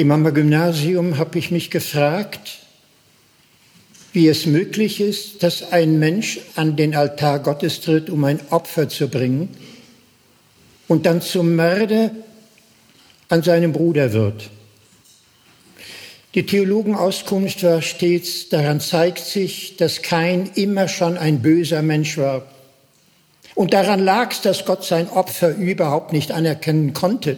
Im Gymnasium habe ich mich gefragt, wie es möglich ist, dass ein Mensch an den Altar Gottes tritt, um ein Opfer zu bringen und dann zum Mörder an seinem Bruder wird. Die Theologenauskunft war stets, daran zeigt sich, dass Kain immer schon ein böser Mensch war. Und daran lag es, dass Gott sein Opfer überhaupt nicht anerkennen konnte.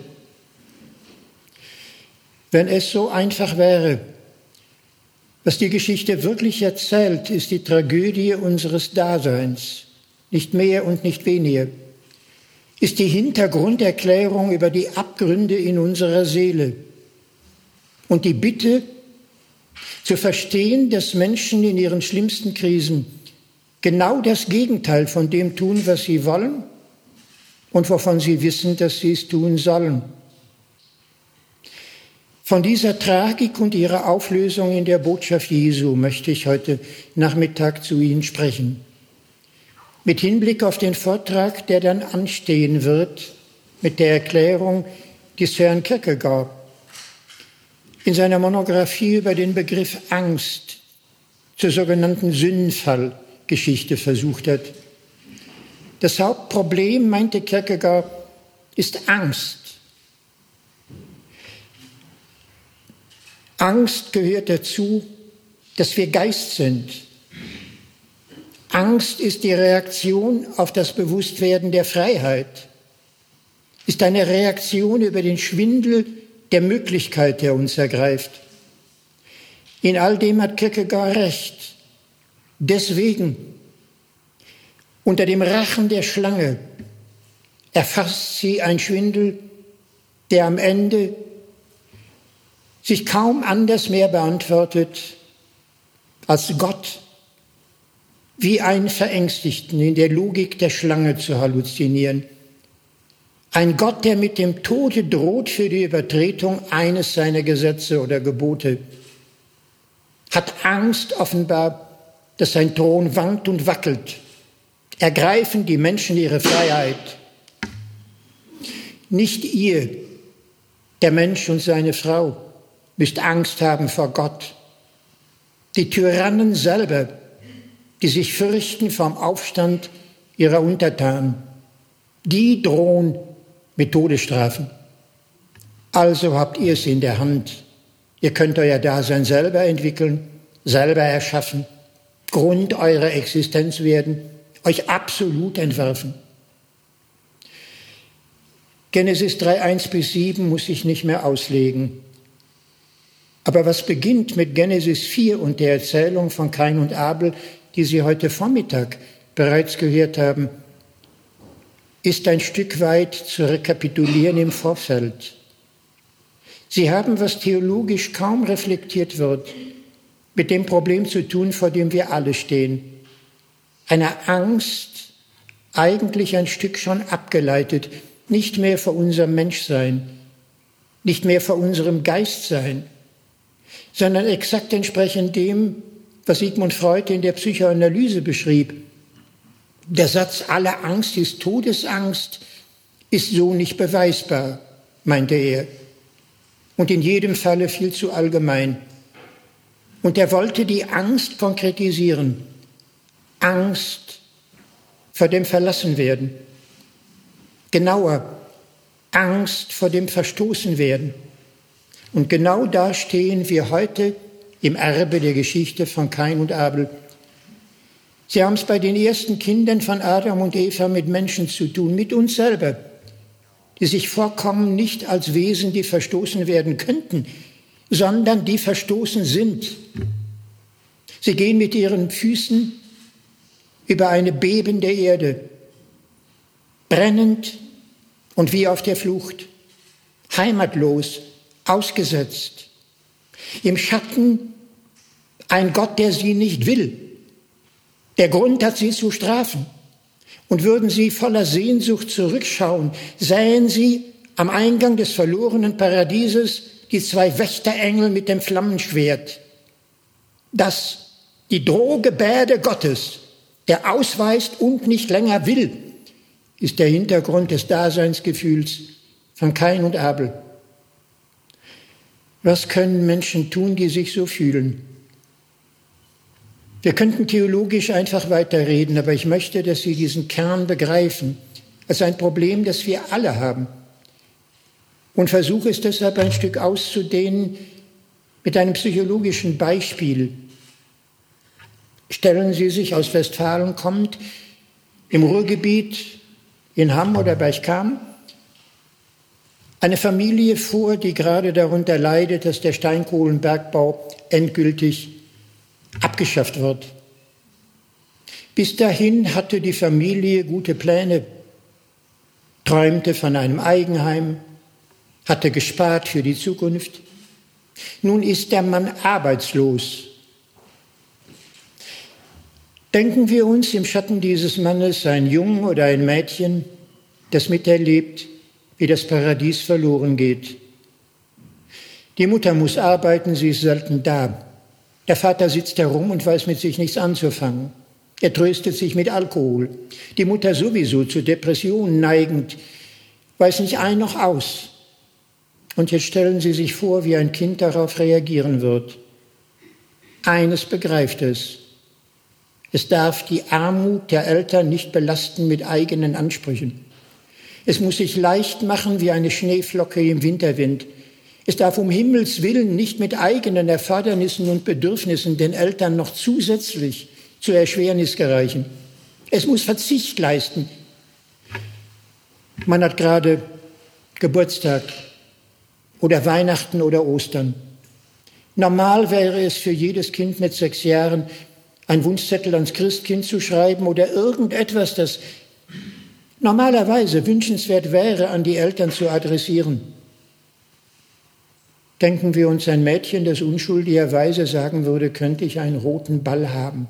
Wenn es so einfach wäre, was die Geschichte wirklich erzählt, ist die Tragödie unseres Daseins, nicht mehr und nicht weniger, ist die Hintergrunderklärung über die Abgründe in unserer Seele. Und die Bitte zu verstehen, dass Menschen in ihren schlimmsten Krisen genau das Gegenteil von dem tun, was sie wollen und wovon sie wissen, dass sie es tun sollen. Von dieser Tragik und ihrer Auflösung in der Botschaft Jesu möchte ich heute Nachmittag zu Ihnen sprechen. Mit Hinblick auf den Vortrag, der dann anstehen wird, mit der Erklärung des Herrn Kierkegaard in seiner Monographie über den Begriff Angst zur sogenannten Sündenfallgeschichte versucht hat. Das Hauptproblem, meinte Kierkegaard, ist Angst. Angst gehört dazu, dass wir Geist sind. Angst ist die Reaktion auf das Bewusstwerden der Freiheit, ist eine Reaktion über den Schwindel der Möglichkeit, der uns ergreift. In all dem hat Kierkegaard recht. Deswegen, unter dem Rachen der Schlange, erfasst sie ein Schwindel, der am Ende sich kaum anders mehr beantwortet, als Gott wie einen Verängstigten in der Logik der Schlange zu halluzinieren. Ein Gott, der mit dem Tode droht für die Übertretung eines seiner Gesetze oder Gebote, hat Angst offenbar, dass sein Thron wankt und wackelt. Ergreifen die Menschen ihre Freiheit. Nicht ihr, der Mensch und seine Frau, müsst Angst haben vor Gott. Die Tyrannen selber, die sich fürchten vom Aufstand ihrer Untertanen, die drohen mit Todesstrafen. Also habt ihr es in der Hand. Ihr könnt euer Dasein selber entwickeln, selber erschaffen, Grund eurer Existenz werden, euch absolut entwerfen. Genesis 3, 1 bis 7 muss ich nicht mehr auslegen. Aber was beginnt mit Genesis 4 und der Erzählung von Kain und Abel, die Sie heute Vormittag bereits gehört haben, ist ein Stück weit zu rekapitulieren im Vorfeld. Sie haben, was theologisch kaum reflektiert wird, mit dem Problem zu tun, vor dem wir alle stehen. Einer Angst, eigentlich ein Stück schon abgeleitet, nicht mehr vor unserem Menschsein, nicht mehr vor unserem Geistsein, sondern exakt entsprechend dem, was Sigmund Freud in der Psychoanalyse beschrieb. Der Satz, alle Angst ist Todesangst, ist so nicht beweisbar, meinte er, und in jedem Falle viel zu allgemein. Und er wollte die Angst konkretisieren. Angst vor dem Verlassenwerden. Genauer, Angst vor dem Verstoßenwerden. Und genau da stehen wir heute im Erbe der Geschichte von Kain und Abel. Sie haben es bei den ersten Kindern von Adam und Eva mit Menschen zu tun, mit uns selber, die sich vorkommen nicht als Wesen, die verstoßen werden könnten, sondern die verstoßen sind. Sie gehen mit ihren Füßen über eine bebende Erde, brennend und wie auf der Flucht, heimatlos, ausgesetzt. Im Schatten ein Gott, der sie nicht will. Der Grund hat sie zu strafen. Und würden sie voller Sehnsucht zurückschauen, sähen sie am Eingang des verlorenen Paradieses die zwei Wächterengel mit dem Flammenschwert. Das, die Drohgebärde Gottes, der ausweist und nicht länger will, ist der Hintergrund des Daseinsgefühls von Kain und Abel. Was können Menschen tun, die sich so fühlen? Wir könnten theologisch einfach weiterreden, aber ich möchte, dass Sie diesen Kern begreifen als ein Problem, das wir alle haben. Und versuche es deshalb ein Stück auszudehnen mit einem psychologischen Beispiel. Stellen Sie sich aus Westfalen kommend im Ruhrgebiet in Hamm oder Berchkam eine Familie vor, die gerade darunter leidet, dass der Steinkohlenbergbau endgültig abgeschafft wird. Bis dahin hatte die Familie gute Pläne, träumte von einem Eigenheim, hatte gespart für die Zukunft. Nun ist der Mann arbeitslos. Denken wir uns im Schatten dieses Mannes ein Jung oder ein Mädchen, das miterlebt, wie das Paradies verloren geht. Die Mutter muss arbeiten, sie ist selten da. Der Vater sitzt herum und weiß mit sich nichts anzufangen. Er tröstet sich mit Alkohol. Die Mutter sowieso zu Depressionen neigend, weiß nicht ein noch aus. Und jetzt stellen Sie sich vor, wie ein Kind darauf reagieren wird. Eines begreift es. Es darf die Armut der Eltern nicht belasten mit eigenen Ansprüchen. Es muss sich leicht machen wie eine Schneeflocke im Winterwind. Es darf um Himmels willen nicht mit eigenen Erfordernissen und Bedürfnissen den Eltern noch zusätzlich zur Erschwernis gereichen. Es muss Verzicht leisten. Man hat gerade Geburtstag oder Weihnachten oder Ostern. Normal wäre es für jedes Kind mit sechs Jahren, ein Wunschzettel ans Christkind zu schreiben oder irgendetwas, das normalerweise wünschenswert wäre, an die Eltern zu adressieren. Denken wir uns ein Mädchen, das unschuldigerweise sagen würde, könnte ich einen roten Ball haben.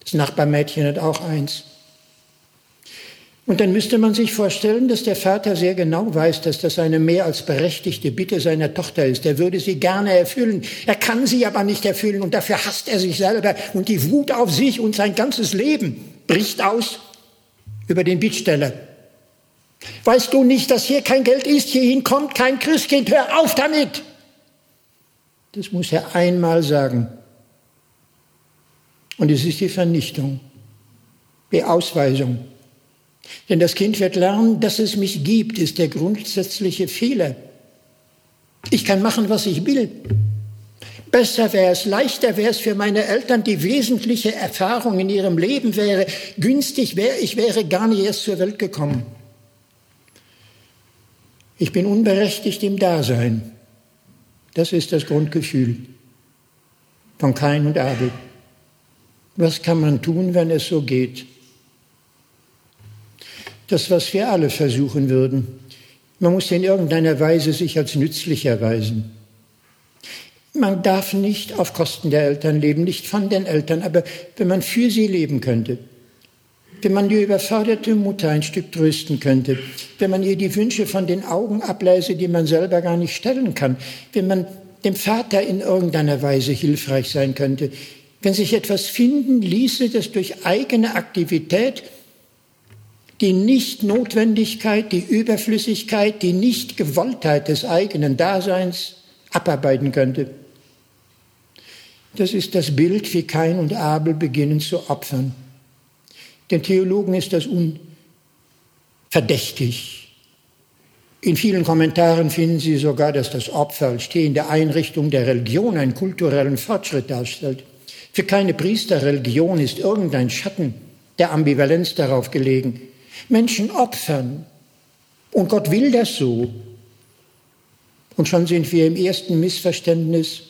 Das Nachbarmädchen hat auch eins. Und dann müsste man sich vorstellen, dass der Vater sehr genau weiß, dass das eine mehr als berechtigte Bitte seiner Tochter ist. Er würde sie gerne erfüllen. Er kann sie aber nicht erfüllen und dafür hasst er sich selber und die Wut auf sich und sein ganzes Leben bricht aus über den Bittsteller. Weißt du nicht, dass hier kein Geld ist, hierhin kommt kein Christkind, hör auf damit! Das muss er einmal sagen. Und es ist die Vernichtung, die Ausweisung. Denn das Kind wird lernen, dass es mich gibt, ist der grundsätzliche Fehler. Ich kann machen, was ich will. Besser wäre es, leichter wäre es für meine Eltern, die wesentliche Erfahrung in ihrem Leben wäre, günstig wäre, ich wäre gar nicht erst zur Welt gekommen. Ich bin unberechtigt im Dasein. Das ist das Grundgefühl von Kain und Abel. Was kann man tun, wenn es so geht? Das, was wir alle versuchen würden. Man muss in irgendeiner Weise sich als nützlich erweisen. Man darf nicht auf Kosten der Eltern leben, nicht von den Eltern, aber wenn man für sie leben könnte, wenn man die überforderte Mutter ein Stück trösten könnte, wenn man ihr die Wünsche von den Augen ableise, die man selber gar nicht stellen kann, wenn man dem Vater in irgendeiner Weise hilfreich sein könnte, wenn sich etwas finden ließe, das durch eigene Aktivität die Nichtnotwendigkeit, die Überflüssigkeit, die Nichtgewolltheit des eigenen Daseins abarbeiten könnte. Das ist das Bild, wie Kain und Abel beginnen zu opfern. Den Theologen ist das unverdächtig. In vielen Kommentaren finden Sie sogar, dass das Opfer als stehende Einrichtung der Religion einen kulturellen Fortschritt darstellt. Für keine Priesterreligion ist irgendein Schatten der Ambivalenz darauf gelegen. Menschen opfern. Und Gott will das so. Und schon sind wir im ersten Missverständnis.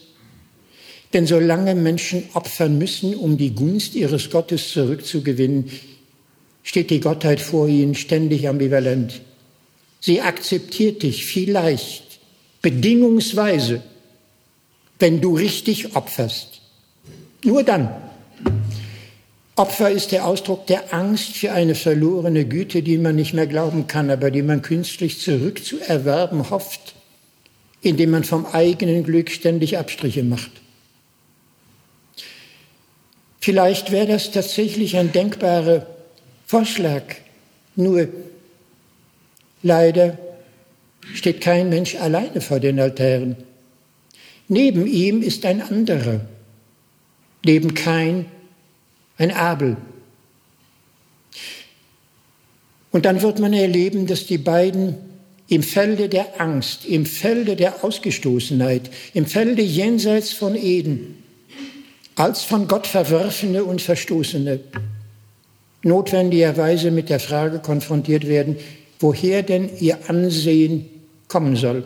Denn solange Menschen opfern müssen, um die Gunst ihres Gottes zurückzugewinnen, steht die Gottheit vor ihnen ständig ambivalent. Sie akzeptiert dich vielleicht bedingungsweise, wenn du richtig opferst. Nur dann. Opfer ist der Ausdruck der Angst für eine verlorene Güte, die man nicht mehr glauben kann, aber die man künstlich zurückzuerwerben hofft, indem man vom eigenen Glück ständig Abstriche macht. Vielleicht wäre das tatsächlich ein denkbarer Vorschlag. Nur leider steht kein Mensch alleine vor den Altären. Neben ihm ist ein anderer. Neben Kain ein Abel. Und dann wird man erleben, dass die beiden im Felde der Angst, im Felde der Ausgestoßenheit, im Felde jenseits von Eden, als von Gott verworfene und verstoßene, notwendigerweise mit der Frage konfrontiert werden, woher denn ihr Ansehen kommen soll.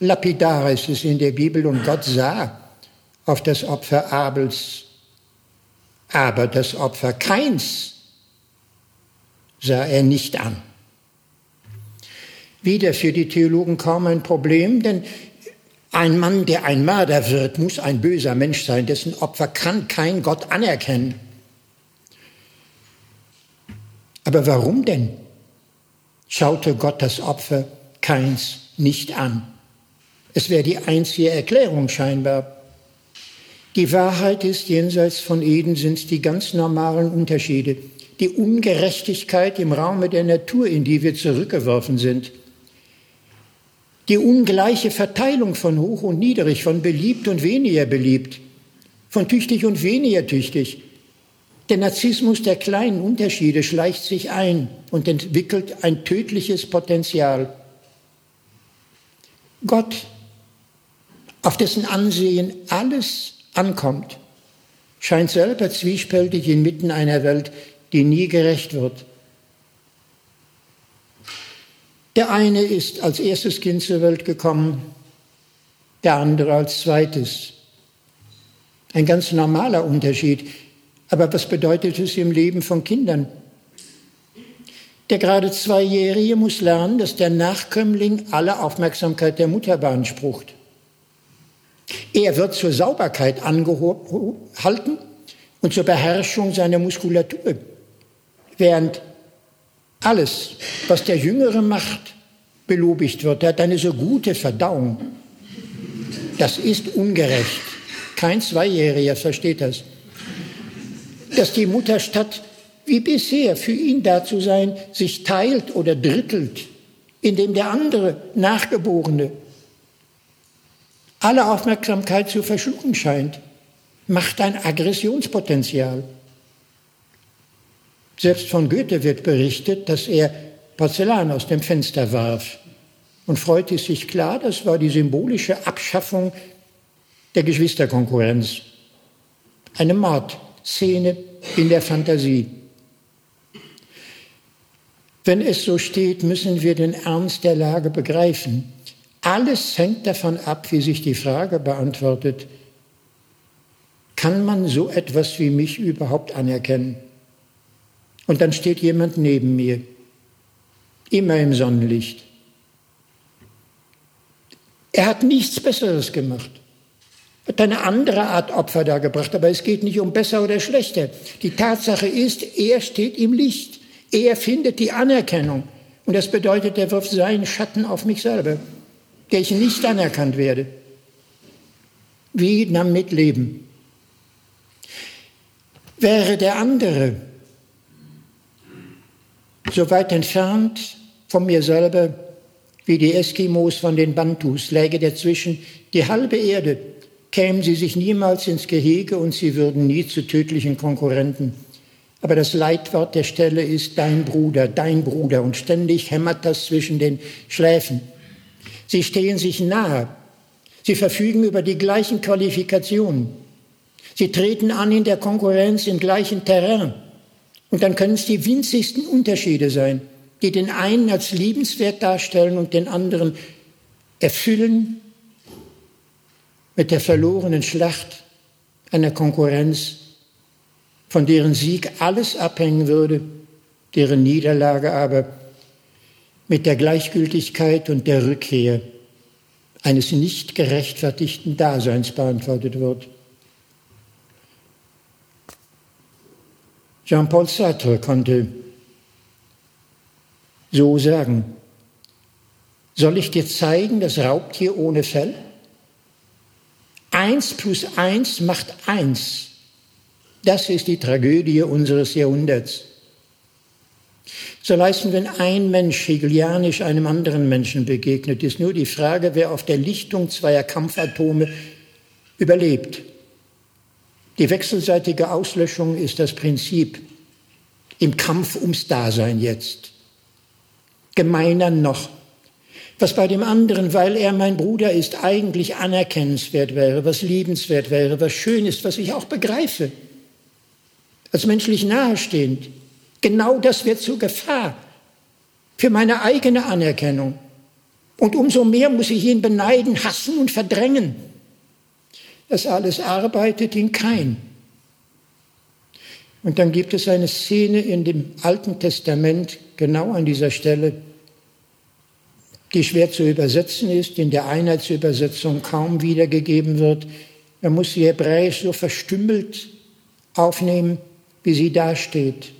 Lapidar ist es in der Bibel und Gott sah auf das Opfer Abels, aber das Opfer Keins sah er nicht an. Wieder für die Theologen kaum ein Problem, denn ein Mann, der ein Mörder wird, muss ein böser Mensch sein, dessen Opfer kann kein Gott anerkennen. Aber warum denn schaute Gott das Opfer Keins nicht an? Es wäre die einzige Erklärung scheinbar. Die Wahrheit ist, jenseits von Eden sind die ganz normalen Unterschiede, die Ungerechtigkeit im Raume der Natur, in die wir zurückgeworfen sind, die ungleiche Verteilung von hoch und niedrig, von beliebt und weniger beliebt, von tüchtig und weniger tüchtig. Der Narzissmus der kleinen Unterschiede schleicht sich ein und entwickelt ein tödliches Potenzial. Gott, auf dessen Ansehen alles ankommt, scheint selber zwiespältig inmitten einer Welt, die nie gerecht wird. Der eine ist als erstes Kind zur Welt gekommen, der andere als zweites. Ein ganz normaler Unterschied. Aber was bedeutet es im Leben von Kindern? Der gerade Zweijährige muss lernen, dass der Nachkömmling alle Aufmerksamkeit der Mutter beansprucht. Er wird zur Sauberkeit angehalten und zur Beherrschung seiner Muskulatur, während alles, was der Jüngere macht, belobigt wird. Er hat eine so gute Verdauung. Das ist ungerecht. Kein Zweijähriger versteht das. Dass die Mutter statt wie bisher für ihn da zu sein, sich teilt oder drittelt, indem der andere Nachgeborene alle Aufmerksamkeit zu verschlucken scheint, macht ein Aggressionspotenzial. Selbst von Goethe wird berichtet, dass er Porzellan aus dem Fenster warf. Und Freud ist sich klar, das war die symbolische Abschaffung der Geschwisterkonkurrenz. Eine Mordszene in der Fantasie. Wenn es so steht, müssen wir den Ernst der Lage begreifen. Alles hängt davon ab, wie sich die Frage beantwortet, kann man so etwas wie mich überhaupt anerkennen? Und dann steht jemand neben mir, immer im Sonnenlicht. Er hat nichts Besseres gemacht. Hat eine andere Art Opfer dargebracht, aber es geht nicht um besser oder schlechter. Die Tatsache ist, er steht im Licht. Er findet die Anerkennung. Und das bedeutet, er wirft seinen Schatten auf mich selber, der ich nicht anerkannt werde. Wie damit leben? Wäre der andere so weit entfernt von mir selber wie die Eskimos von den Bantus, läge dazwischen die halbe Erde, kämen sie sich niemals ins Gehege und sie würden nie zu tödlichen Konkurrenten. Aber das Leitwort der Stelle ist dein Bruder, dein Bruder und ständig hämmert das zwischen den Schläfen. Sie stehen sich nahe. Sie verfügen über die gleichen Qualifikationen. Sie treten an in der Konkurrenz im gleichen Terrain. Und dann können es die winzigsten Unterschiede sein, die den einen als liebenswert darstellen und den anderen erfüllen mit der verlorenen Schlacht einer Konkurrenz, von deren Sieg alles abhängen würde, deren Niederlage aber mit der Gleichgültigkeit und der Rückkehr eines nicht gerechtfertigten Daseins beantwortet wird. Jean-Paul Sartre konnte so sagen, soll ich dir zeigen, das Raubtier ohne Fell? Eins plus eins macht eins. Das ist die Tragödie unseres Jahrhunderts. So leisten, wenn ein Mensch hegelianisch einem anderen Menschen begegnet, ist nur die Frage, wer auf der Lichtung zweier Kampfatome überlebt. Die wechselseitige Auslöschung ist das Prinzip im Kampf ums Dasein jetzt. Gemeiner noch, was bei dem anderen, weil er mein Bruder ist, eigentlich anerkennenswert wäre, was liebenswert wäre, was schön ist, was ich auch begreife, als menschlich nahestehend. Genau das wird zur Gefahr für meine eigene Anerkennung. Und umso mehr muss ich ihn beneiden, hassen und verdrängen. Das alles arbeitet in Kein. Und dann gibt es eine Szene in dem Alten Testament, genau an dieser Stelle, die schwer zu übersetzen ist, in der Einheitsübersetzung kaum wiedergegeben wird. Man muss sie hebräisch so verstümmelt aufnehmen, wie sie dasteht.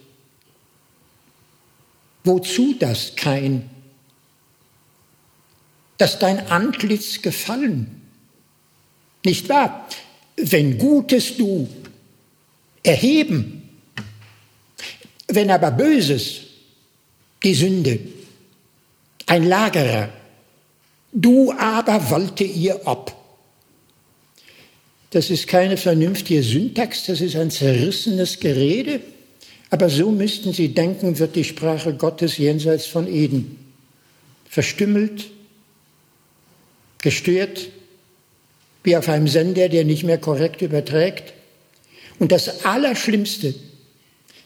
Wozu das kein? Dass dein Antlitz gefallen nicht wahr? Wenn Gutes du erheben, wenn aber Böses, die Sünde, ein Lagerer, du aber wollte ihr ab. Das ist keine vernünftige Syntax, das ist ein zerrissenes Gerede, aber so müssten Sie denken, wird die Sprache Gottes jenseits von Eden verstümmelt, gestört, wie auf einem Sender, der nicht mehr korrekt überträgt. Und das Allerschlimmste,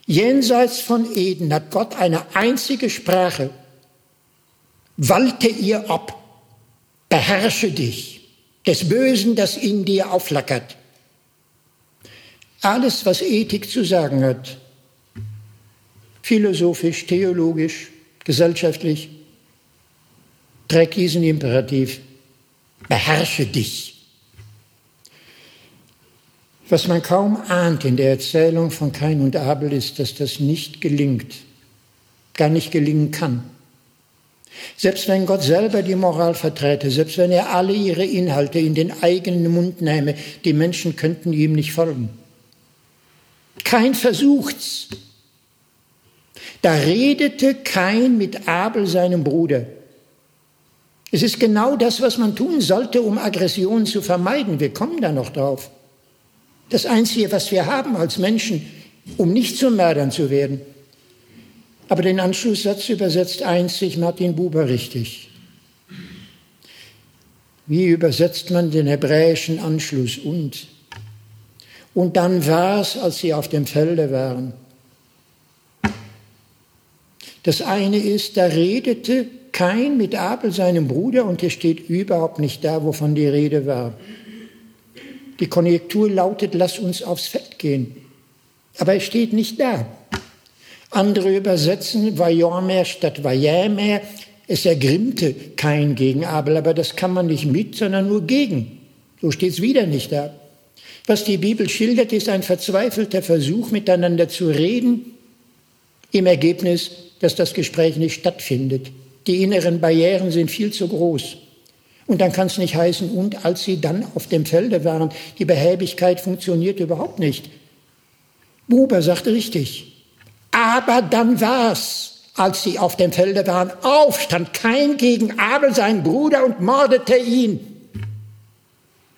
jenseits von Eden hat Gott eine einzige Sprache. Walte ihr ab, beherrsche dich des Bösen, das in dir aufflackert. Alles, was Ethik zu sagen hat, philosophisch, theologisch, gesellschaftlich, trägt diesen Imperativ. Beherrsche dich. Was man kaum ahnt in der Erzählung von Kain und Abel ist, dass das nicht gelingt, gar nicht gelingen kann. Selbst wenn Gott selber die Moral verträte, selbst wenn er alle ihre Inhalte in den eigenen Mund nähme, die Menschen könnten ihm nicht folgen. Kein versucht's. Da redete Kain mit Abel, seinem Bruder. Es ist genau das, was man tun sollte, um Aggressionen zu vermeiden. Wir kommen da noch drauf. Das Einzige, was wir haben als Menschen, um nicht zu Mördern zu werden. Aber den Anschlusssatz übersetzt einzig Martin Buber richtig. Wie übersetzt man den hebräischen Anschluss und? Und dann war es, als sie auf dem Felde waren. Das eine ist, da redete kein mit Abel, seinem Bruder, und er steht überhaupt nicht da, wovon die Rede war. Die Konjunktur lautet, lass uns aufs Feld gehen. Aber es steht nicht da. Andere übersetzen Vajomer statt Vajamer. Es ergrimmte kein gegen Abel, aber das kann man nicht mit, sondern nur gegen. So steht es wieder nicht da. Was die Bibel schildert, ist ein verzweifelter Versuch, miteinander zu reden, im Ergebnis, dass das Gespräch nicht stattfindet. Die inneren Barrieren sind viel zu groß. Und dann kann es nicht heißen, und als sie dann auf dem Felde waren, die Behäbigkeit funktioniert überhaupt nicht. Buber sagte richtig. Aber dann war's, als sie auf dem Felde waren, aufstand kein gegen Abel, sein Bruder, und mordete ihn.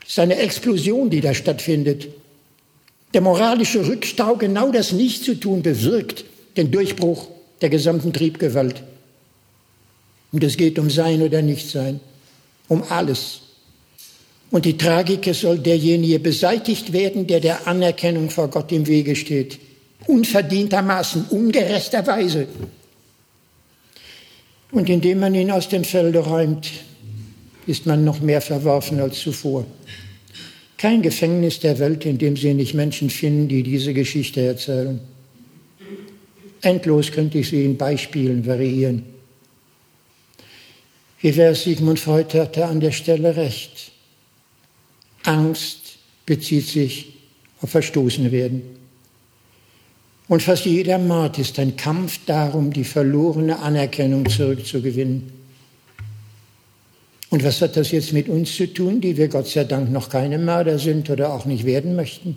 Das ist eine Explosion, die da stattfindet. Der moralische Rückstau, genau das nicht zu tun, bewirkt den Durchbruch der gesamten Triebgewalt. Und es geht um Sein oder Nichtsein um alles. Und die Tragik, es soll derjenige beseitigt werden, der der Anerkennung vor Gott im Wege steht. Unverdientermaßen, ungerechterweise. Und indem man ihn aus dem Felde räumt, ist man noch mehr verworfen als zuvor. Kein Gefängnis der Welt, in dem Sie nicht Menschen finden, die diese Geschichte erzählen. Endlos könnte ich sie in Beispielen variieren. Wie wäre Sigmund Freud hatte an der Stelle recht. Angst bezieht sich auf Verstoßen werden. Und fast jeder Mord ist ein Kampf darum, die verlorene Anerkennung zurückzugewinnen. Und was hat das jetzt mit uns zu tun, die wir Gott sei Dank noch keine Mörder sind oder auch nicht werden möchten?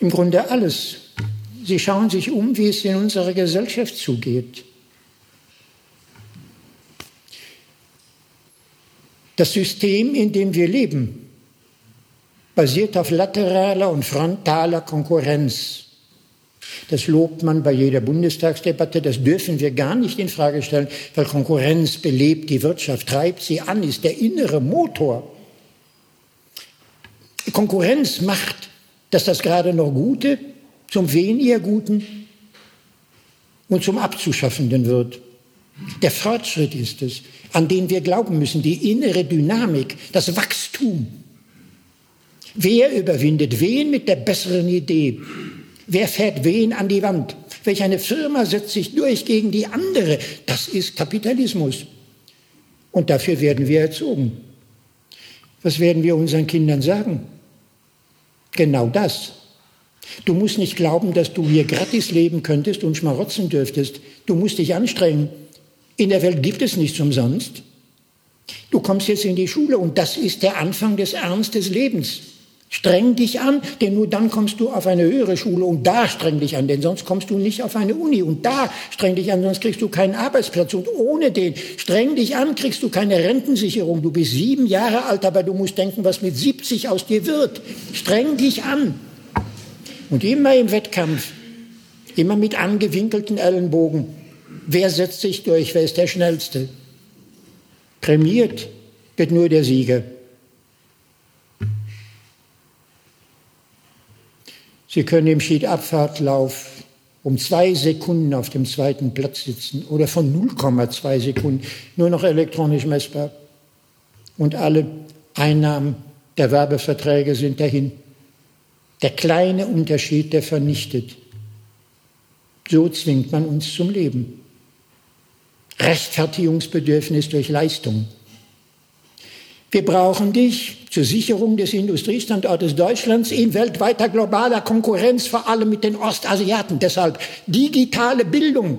Im Grunde alles. Sie schauen sich um, wie es in unserer Gesellschaft zugeht. Das System, in dem wir leben, basiert auf lateraler und frontaler Konkurrenz. Das lobt man bei jeder Bundestagsdebatte. Das dürfen wir gar nicht in Frage stellen, weil Konkurrenz belebt die Wirtschaft, treibt sie an, ist der innere Motor. Konkurrenz macht, dass das gerade noch Gute zum weniger Guten und zum Abzuschaffenden wird. Der Fortschritt ist es, an den wir glauben müssen, die innere Dynamik, das Wachstum. Wer überwindet wen mit der besseren Idee? Wer fährt wen an die Wand? Welch eine Firma setzt sich durch gegen die andere? Das ist Kapitalismus. Und dafür werden wir erzogen. Was werden wir unseren Kindern sagen? Genau das. Du musst nicht glauben, dass du hier gratis leben könntest und schmarotzen dürftest. Du musst dich anstrengen. In der Welt gibt es nichts umsonst. Du kommst jetzt in die Schule und das ist der Anfang des Ernst des Lebens. Streng dich an, denn nur dann kommst du auf eine höhere Schule und da streng dich an, denn sonst kommst du nicht auf eine Uni und da streng dich an, sonst kriegst du keinen Arbeitsplatz und ohne den streng dich an, kriegst du keine Rentensicherung. Du bist sieben Jahre alt, aber du musst denken, was mit 70 aus dir wird. Streng dich an. Und immer im Wettkampf, immer mit angewinkelten Ellenbogen. Wer setzt sich durch? Wer ist der Schnellste? Prämiert wird nur der Sieger. Sie können im Schiedabfahrtlauf um zwei Sekunden auf dem zweiten Platz sitzen oder von 0,2 Sekunden, nur noch elektronisch messbar. Und alle Einnahmen der Werbeverträge sind dahin. Der kleine Unterschied, der vernichtet. So zwingt man uns zum Leben. Rechtfertigungsbedürfnis durch Leistung. Wir brauchen dich zur Sicherung des Industriestandortes Deutschlands in weltweiter globaler Konkurrenz, vor allem mit den Ostasiaten. Deshalb digitale Bildung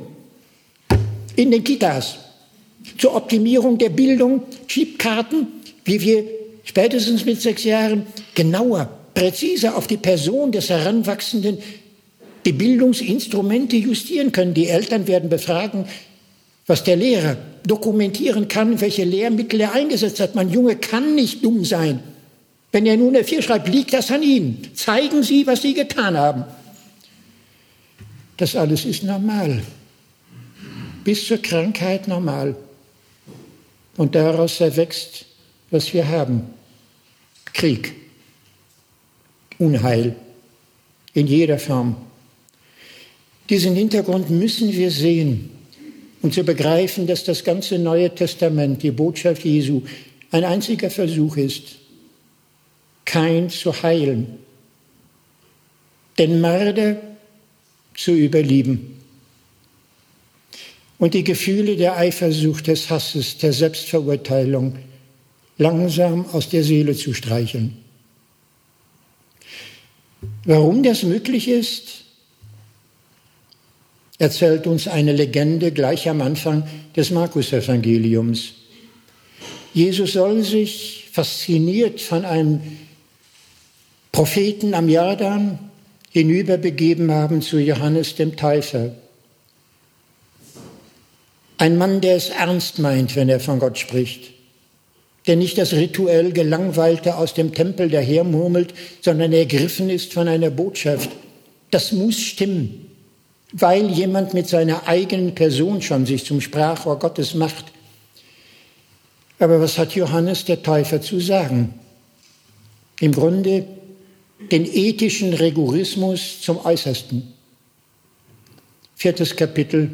in den Kitas, zur Optimierung der Bildung, Chipkarten, wie wir spätestens mit sechs Jahren genauer, präziser auf die Person des Heranwachsenden die Bildungsinstrumente justieren können. Die Eltern werden befragen, was der Lehrer dokumentieren kann, welche Lehrmittel er eingesetzt hat. Mein Junge kann nicht dumm sein. Wenn er nun eine Vier schreibt, liegt das an Ihnen. Zeigen Sie, was Sie getan haben. Das alles ist normal. Bis zur Krankheit normal. Und daraus erwächst, was wir haben. Krieg, Unheil in jeder Form. Diesen Hintergrund müssen wir sehen und zu begreifen, dass das ganze Neue Testament, die Botschaft Jesu, ein einziger Versuch ist, kein zu heilen, den Mörder zu überlieben und die Gefühle der Eifersucht, des Hasses, der Selbstverurteilung langsam aus der Seele zu streicheln. Warum das möglich ist, erzählt uns eine Legende gleich am Anfang des Markus-Evangeliums. Jesus soll sich fasziniert von einem Propheten am Jordan hinüberbegeben haben zu Johannes dem Täufer. Ein Mann, der es ernst meint, wenn er von Gott spricht, der nicht das rituell Gelangweilte aus dem Tempel dahermurmelt, sondern ergriffen ist von einer Botschaft. Das muss stimmen weil jemand mit seiner eigenen Person schon sich zum Sprachrohr Gottes macht. Aber was hat Johannes der Täufer zu sagen? Im Grunde den ethischen Rigorismus zum Äußersten. Viertes Kapitel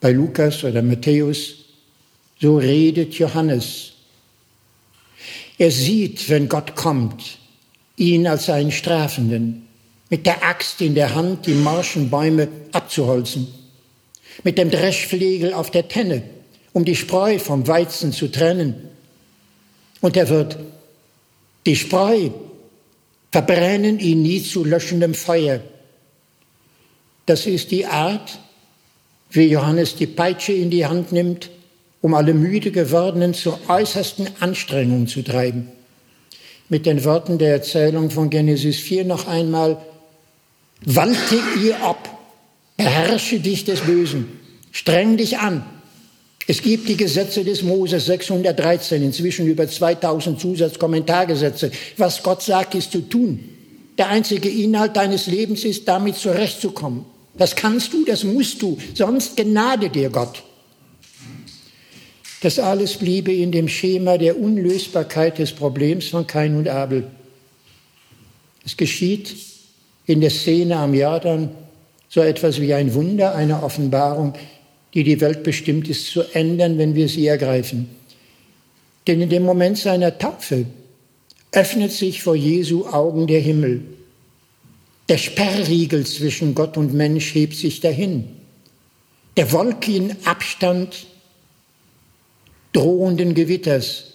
bei Lukas oder Matthäus. So redet Johannes. Er sieht, wenn Gott kommt, ihn als einen Strafenden mit der Axt in der Hand die morschen Bäume abzuholzen, mit dem Dreschflegel auf der Tenne, um die Spreu vom Weizen zu trennen. Und er wird die Spreu verbrennen in nie zu löschendem Feuer. Das ist die Art, wie Johannes die Peitsche in die Hand nimmt, um alle müde gewordenen zur äußersten Anstrengung zu treiben. Mit den Worten der Erzählung von Genesis 4 noch einmal, Walte ihr ab, beherrsche dich des Bösen, streng dich an. Es gibt die Gesetze des Moses 613, inzwischen über 2000 Zusatzkommentargesetze. Was Gott sagt, ist zu tun. Der einzige Inhalt deines Lebens ist, damit zurechtzukommen. Das kannst du, das musst du, sonst gnade dir Gott. Das alles bliebe in dem Schema der Unlösbarkeit des Problems von Kain und Abel. Es geschieht in der Szene am Jordan so etwas wie ein Wunder, eine Offenbarung, die die Welt bestimmt ist zu ändern, wenn wir sie ergreifen. Denn in dem Moment seiner Taufe öffnet sich vor Jesu Augen der Himmel. Der Sperrriegel zwischen Gott und Mensch hebt sich dahin. Der Wolkenabstand drohenden Gewitters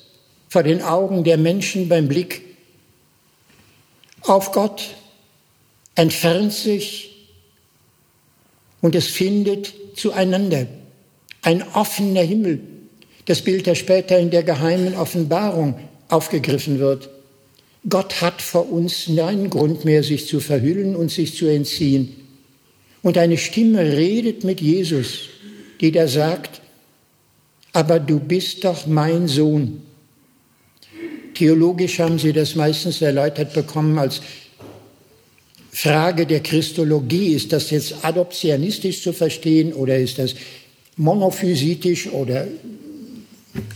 vor den Augen der Menschen beim Blick auf Gott entfernt sich und es findet zueinander ein offener Himmel, das Bild, das später in der geheimen Offenbarung aufgegriffen wird. Gott hat vor uns keinen Grund mehr, sich zu verhüllen und sich zu entziehen. Und eine Stimme redet mit Jesus, die da sagt, aber du bist doch mein Sohn. Theologisch haben sie das meistens erläutert bekommen als Frage der Christologie. Ist das jetzt adoptionistisch zu verstehen oder ist das monophysitisch oder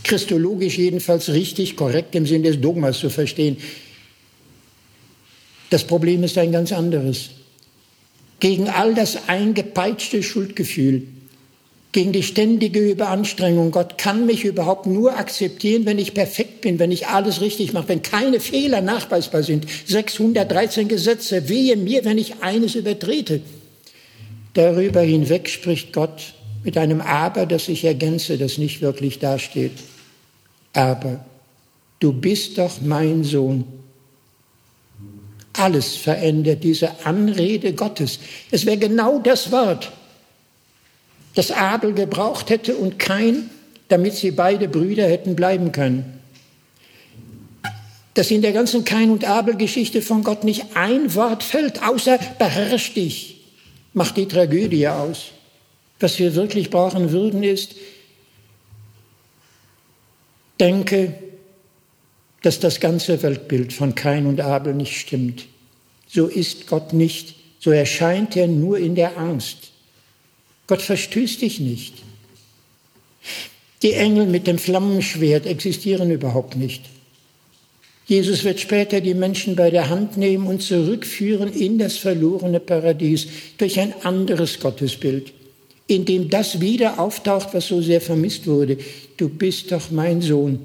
christologisch jedenfalls richtig, korrekt im Sinne des Dogmas zu verstehen? Das Problem ist ein ganz anderes. Gegen all das eingepeitschte Schuldgefühl, gegen die ständige Überanstrengung. Gott kann mich überhaupt nur akzeptieren, wenn ich perfekt bin, wenn ich alles richtig mache, wenn keine Fehler nachweisbar sind. 613 Gesetze, wehe mir, wenn ich eines übertrete. Darüber hinweg spricht Gott mit einem Aber, das ich ergänze, das nicht wirklich dasteht. Aber du bist doch mein Sohn. Alles verändert diese Anrede Gottes. Es wäre genau das Wort, das Abel gebraucht hätte und kein, damit sie beide Brüder hätten bleiben können. Dass in der ganzen Kain- und Abel-Geschichte von Gott nicht ein Wort fällt, außer beherrsch dich, macht die Tragödie aus. Was wir wirklich brauchen würden, ist, denke, dass das ganze Weltbild von Kain und Abel nicht stimmt. So ist Gott nicht, so erscheint er nur in der Angst. Gott verstößt dich nicht. Die Engel mit dem Flammenschwert existieren überhaupt nicht. Jesus wird später die Menschen bei der Hand nehmen und zurückführen in das verlorene Paradies durch ein anderes Gottesbild, in dem das wieder auftaucht, was so sehr vermisst wurde. Du bist doch mein Sohn.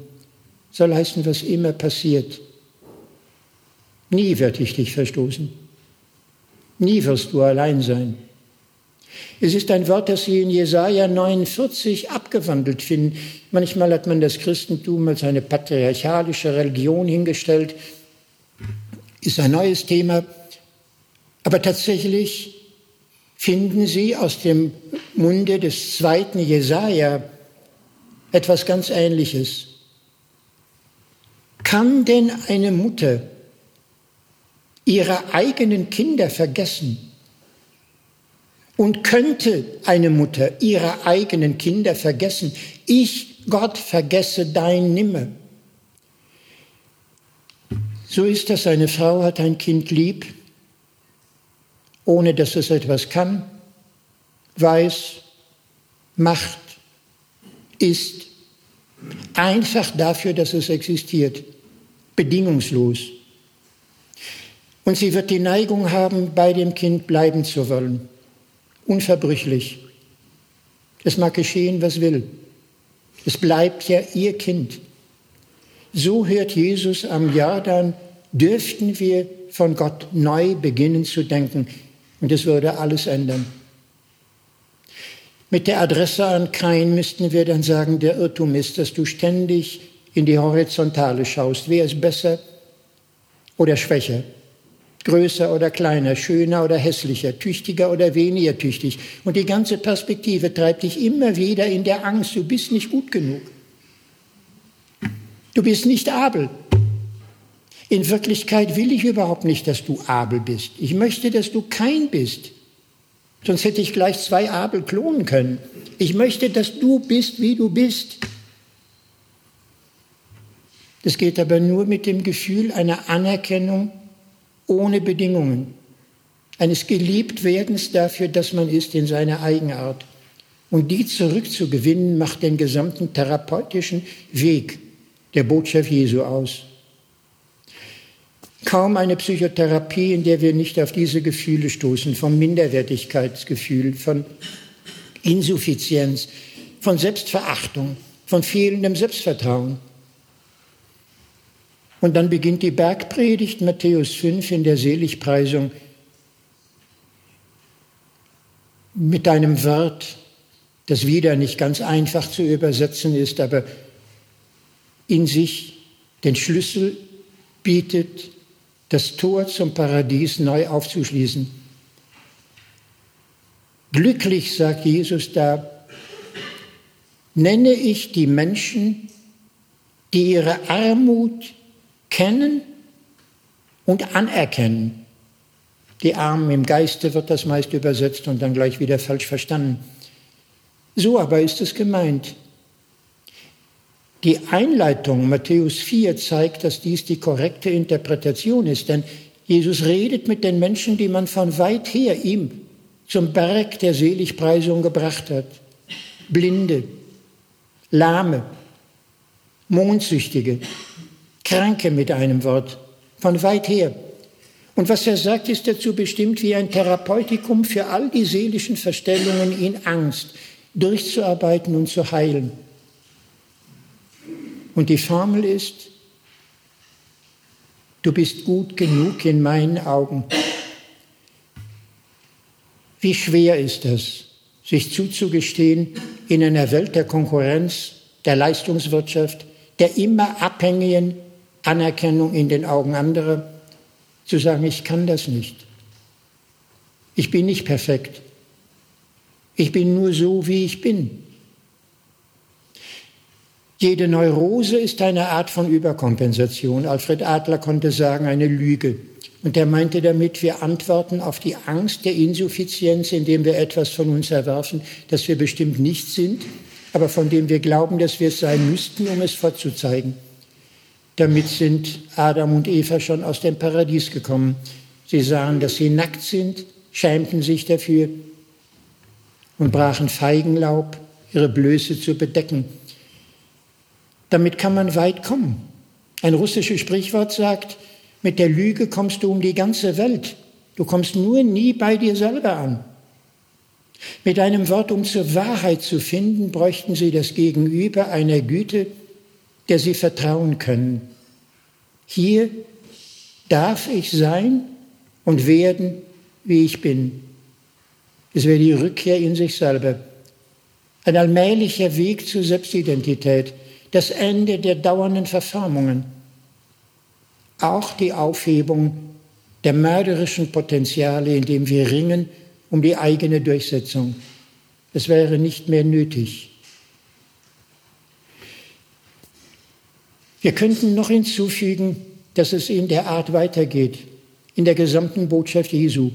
Soll heißen, was immer passiert. Nie werde ich dich verstoßen. Nie wirst du allein sein. Es ist ein Wort, das Sie in Jesaja 49 abgewandelt finden. Manchmal hat man das Christentum als eine patriarchalische Religion hingestellt. Ist ein neues Thema. Aber tatsächlich finden Sie aus dem Munde des zweiten Jesaja etwas ganz Ähnliches. Kann denn eine Mutter ihre eigenen Kinder vergessen? Und könnte eine Mutter ihre eigenen Kinder vergessen? Ich, Gott, vergesse dein nimmer. So ist das, eine Frau hat ein Kind lieb, ohne dass es etwas kann, weiß, macht, ist, einfach dafür, dass es existiert, bedingungslos. Und sie wird die Neigung haben, bei dem Kind bleiben zu wollen unverbrüchlich. Es mag geschehen, was will. Es bleibt ja ihr Kind. So hört Jesus am Jordan, dürften wir von Gott neu beginnen zu denken. Und es würde alles ändern. Mit der Adresse an Kain müssten wir dann sagen, der Irrtum ist, dass du ständig in die Horizontale schaust. Wer ist besser oder schwächer? Größer oder kleiner, schöner oder hässlicher, tüchtiger oder weniger tüchtig. Und die ganze Perspektive treibt dich immer wieder in der Angst, du bist nicht gut genug. Du bist nicht Abel. In Wirklichkeit will ich überhaupt nicht, dass du Abel bist. Ich möchte, dass du kein bist. Sonst hätte ich gleich zwei Abel klonen können. Ich möchte, dass du bist, wie du bist. Das geht aber nur mit dem Gefühl einer Anerkennung ohne Bedingungen, eines Geliebtwerdens dafür, dass man ist in seiner Eigenart. Und die zurückzugewinnen, macht den gesamten therapeutischen Weg der Botschaft Jesu aus. Kaum eine Psychotherapie, in der wir nicht auf diese Gefühle stoßen, vom Minderwertigkeitsgefühl, von Insuffizienz, von Selbstverachtung, von fehlendem Selbstvertrauen. Und dann beginnt die Bergpredigt Matthäus 5 in der Seligpreisung mit einem Wort, das wieder nicht ganz einfach zu übersetzen ist, aber in sich den Schlüssel bietet, das Tor zum Paradies neu aufzuschließen. Glücklich, sagt Jesus da, nenne ich die Menschen, die ihre Armut kennen und anerkennen. Die Armen im Geiste wird das meist übersetzt und dann gleich wieder falsch verstanden. So aber ist es gemeint. Die Einleitung Matthäus 4 zeigt, dass dies die korrekte Interpretation ist, denn Jesus redet mit den Menschen, die man von weit her ihm zum Berg der Seligpreisung gebracht hat. Blinde, Lahme, Mondsüchtige, Kranke mit einem Wort, von weit her. Und was er sagt, ist dazu bestimmt wie ein Therapeutikum für all die seelischen Verstellungen in Angst durchzuarbeiten und zu heilen. Und die Formel ist, du bist gut genug in meinen Augen. Wie schwer ist das, sich zuzugestehen in einer Welt der Konkurrenz, der Leistungswirtschaft, der immer abhängigen Anerkennung in den Augen anderer, zu sagen, ich kann das nicht. Ich bin nicht perfekt. Ich bin nur so, wie ich bin. Jede Neurose ist eine Art von Überkompensation. Alfred Adler konnte sagen, eine Lüge. Und er meinte damit, wir antworten auf die Angst der Insuffizienz, indem wir etwas von uns erwerfen, das wir bestimmt nicht sind, aber von dem wir glauben, dass wir es sein müssten, um es vorzuzeigen. Damit sind Adam und Eva schon aus dem Paradies gekommen. Sie sahen, dass sie nackt sind, schämten sich dafür und brachen Feigenlaub, ihre Blöße zu bedecken. Damit kann man weit kommen. Ein russisches Sprichwort sagt, mit der Lüge kommst du um die ganze Welt. Du kommst nur nie bei dir selber an. Mit einem Wort, um zur Wahrheit zu finden, bräuchten sie das Gegenüber einer Güte, der sie vertrauen können. Hier darf ich sein und werden, wie ich bin. Es wäre die Rückkehr in sich selber. Ein allmählicher Weg zur Selbstidentität, das Ende der dauernden Verformungen, auch die Aufhebung der mörderischen Potenziale, indem wir ringen um die eigene Durchsetzung. Es wäre nicht mehr nötig. Wir könnten noch hinzufügen, dass es in der Art weitergeht, in der gesamten Botschaft Jesu.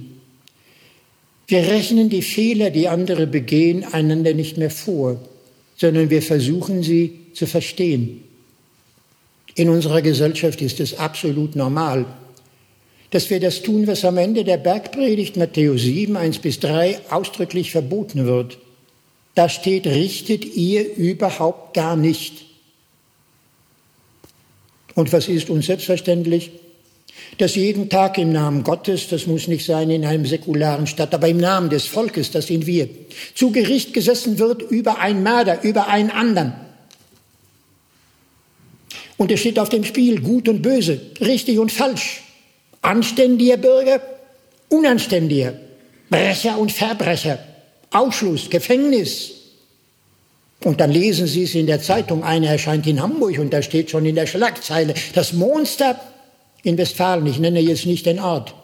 Wir rechnen die Fehler, die andere begehen, einander nicht mehr vor, sondern wir versuchen sie zu verstehen. In unserer Gesellschaft ist es absolut normal, dass wir das tun, was am Ende der Bergpredigt Matthäus 7, 1 bis 3 ausdrücklich verboten wird. Da steht, richtet ihr überhaupt gar nicht. Und was ist uns selbstverständlich? Dass jeden Tag im Namen Gottes, das muss nicht sein in einem säkularen Stadt, aber im Namen des Volkes, das sind wir, zu Gericht gesessen wird über einen Mörder, über einen anderen. Und es steht auf dem Spiel gut und böse, richtig und falsch, anständiger Bürger, unanständiger, Brecher und Verbrecher, Ausschluss, Gefängnis, und dann lesen Sie es in der Zeitung, einer erscheint in Hamburg und da steht schon in der Schlagzeile, das Monster in Westfalen, ich nenne jetzt nicht den Ort.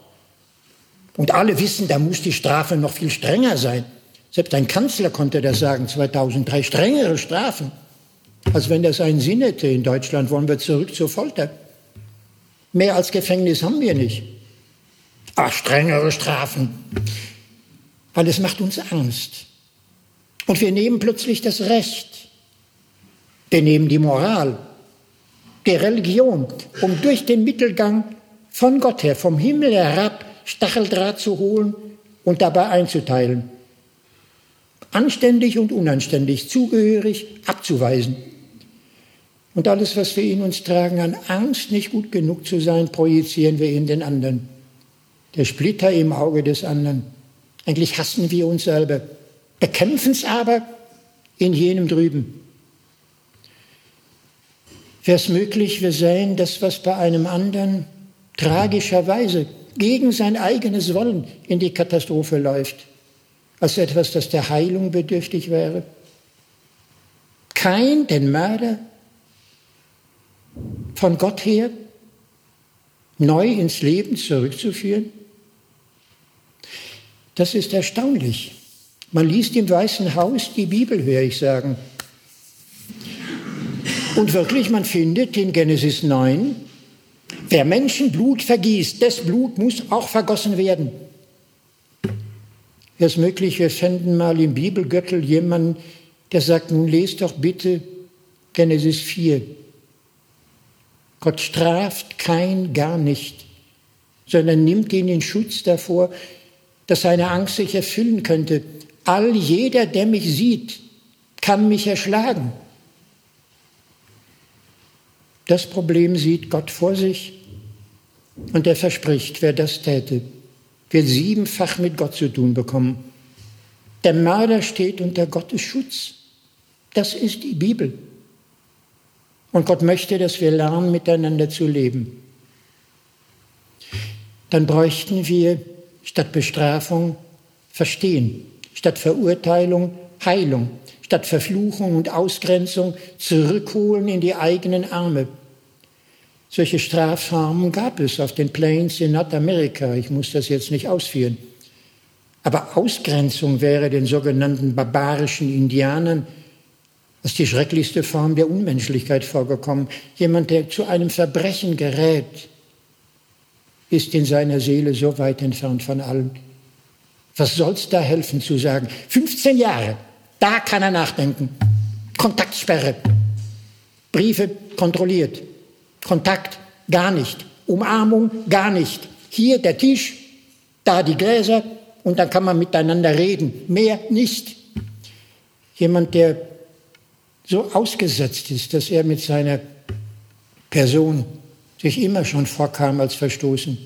Und alle wissen, da muss die Strafe noch viel strenger sein. Selbst ein Kanzler konnte das sagen, 2003, strengere Strafen. Als wenn das einen Sinn hätte in Deutschland, wollen wir zurück zur Folter. Mehr als Gefängnis haben wir nicht. Ach, strengere Strafen. Weil es macht uns Angst. Und wir nehmen plötzlich das Recht. Wir nehmen die Moral, die Religion, um durch den Mittelgang von Gott her, vom Himmel herab, Stacheldraht zu holen und dabei einzuteilen. Anständig und unanständig, zugehörig abzuweisen. Und alles, was wir in uns tragen, an Angst, nicht gut genug zu sein, projizieren wir in den anderen. Der Splitter im Auge des anderen. Eigentlich hassen wir uns selber, bekämpfen es aber in jenem drüben. Wäre es möglich, wir sehen das, was bei einem anderen tragischerweise gegen sein eigenes Wollen in die Katastrophe läuft, als etwas, das der Heilung bedürftig wäre? Kein, den Mörder, von Gott her neu ins Leben zurückzuführen? Das ist erstaunlich. Man liest im Weißen Haus die Bibel, höre ich sagen. Und wirklich, man findet in Genesis 9, wer Menschenblut vergießt, das Blut muss auch vergossen werden. Wäre es möglich, wir fänden mal im Bibelgöttel jemanden, der sagt, nun lest doch bitte Genesis 4. Gott straft kein gar nicht, sondern nimmt ihn in Schutz davor, dass seine Angst sich erfüllen könnte. All jeder, der mich sieht, kann mich erschlagen. Das Problem sieht Gott vor sich und er verspricht, wer das täte, wird siebenfach mit Gott zu tun bekommen. Der Mörder steht unter Gottes Schutz. Das ist die Bibel. Und Gott möchte, dass wir lernen, miteinander zu leben. Dann bräuchten wir statt Bestrafung Verstehen, statt Verurteilung Heilung, statt Verfluchung und Ausgrenzung zurückholen in die eigenen Arme. Solche Strafformen gab es auf den Plains in Nordamerika. Ich muss das jetzt nicht ausführen. Aber Ausgrenzung wäre den sogenannten barbarischen Indianern ist die schrecklichste Form der Unmenschlichkeit vorgekommen. Jemand, der zu einem Verbrechen gerät, ist in seiner Seele so weit entfernt von allem. Was soll's da helfen zu sagen? 15 Jahre, da kann er nachdenken. Kontaktsperre, Briefe kontrolliert, Kontakt gar nicht, Umarmung gar nicht. Hier der Tisch, da die Gläser und dann kann man miteinander reden. Mehr nicht. Jemand, der so ausgesetzt ist, dass er mit seiner Person sich immer schon vorkam als verstoßen.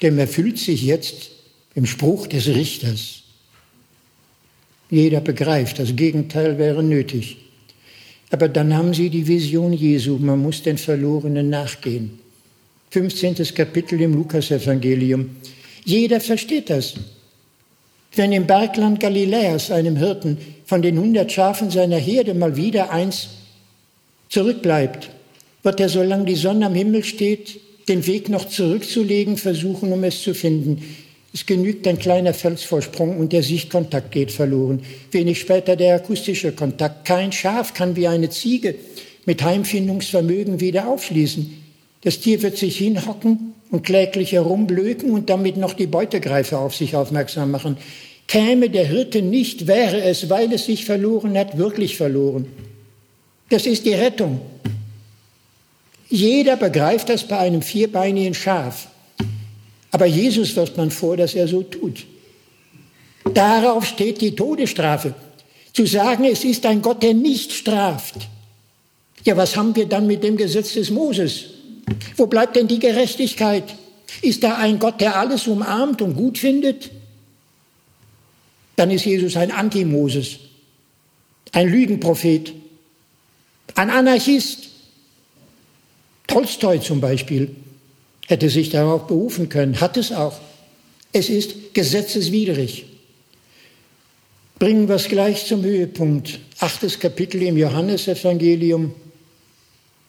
Dem erfüllt sich jetzt im Spruch des Richters. Jeder begreift, das Gegenteil wäre nötig. Aber dann haben sie die Vision Jesu, man muss den Verlorenen nachgehen. 15. Kapitel im Lukasevangelium. Jeder versteht das. Wenn im Bergland Galiläas einem Hirten von den hundert Schafen seiner Herde mal wieder eins zurückbleibt, wird er, solange die Sonne am Himmel steht, den Weg noch zurückzulegen versuchen, um es zu finden. Es genügt ein kleiner Felsvorsprung und der Sichtkontakt geht verloren. Wenig später der akustische Kontakt. Kein Schaf kann wie eine Ziege mit Heimfindungsvermögen wieder aufschließen. Das Tier wird sich hinhocken und kläglich herumblöken und damit noch die Beutegreifer auf sich aufmerksam machen. Käme der Hirte nicht, wäre es, weil es sich verloren hat, wirklich verloren. Das ist die Rettung. Jeder begreift das bei einem vierbeinigen Schaf. Aber Jesus wirft man vor, dass er so tut. Darauf steht die Todesstrafe. Zu sagen, es ist ein Gott, der nicht straft. Ja, was haben wir dann mit dem Gesetz des Moses? Wo bleibt denn die Gerechtigkeit? Ist da ein Gott, der alles umarmt und gut findet? Dann ist Jesus ein Anti-Moses, ein Lügenprophet, ein Anarchist. Tolstoi zum Beispiel hätte sich darauf berufen können, hat es auch. Es ist gesetzeswidrig. Bringen wir es gleich zum Höhepunkt. Achtes Kapitel im Johannesevangelium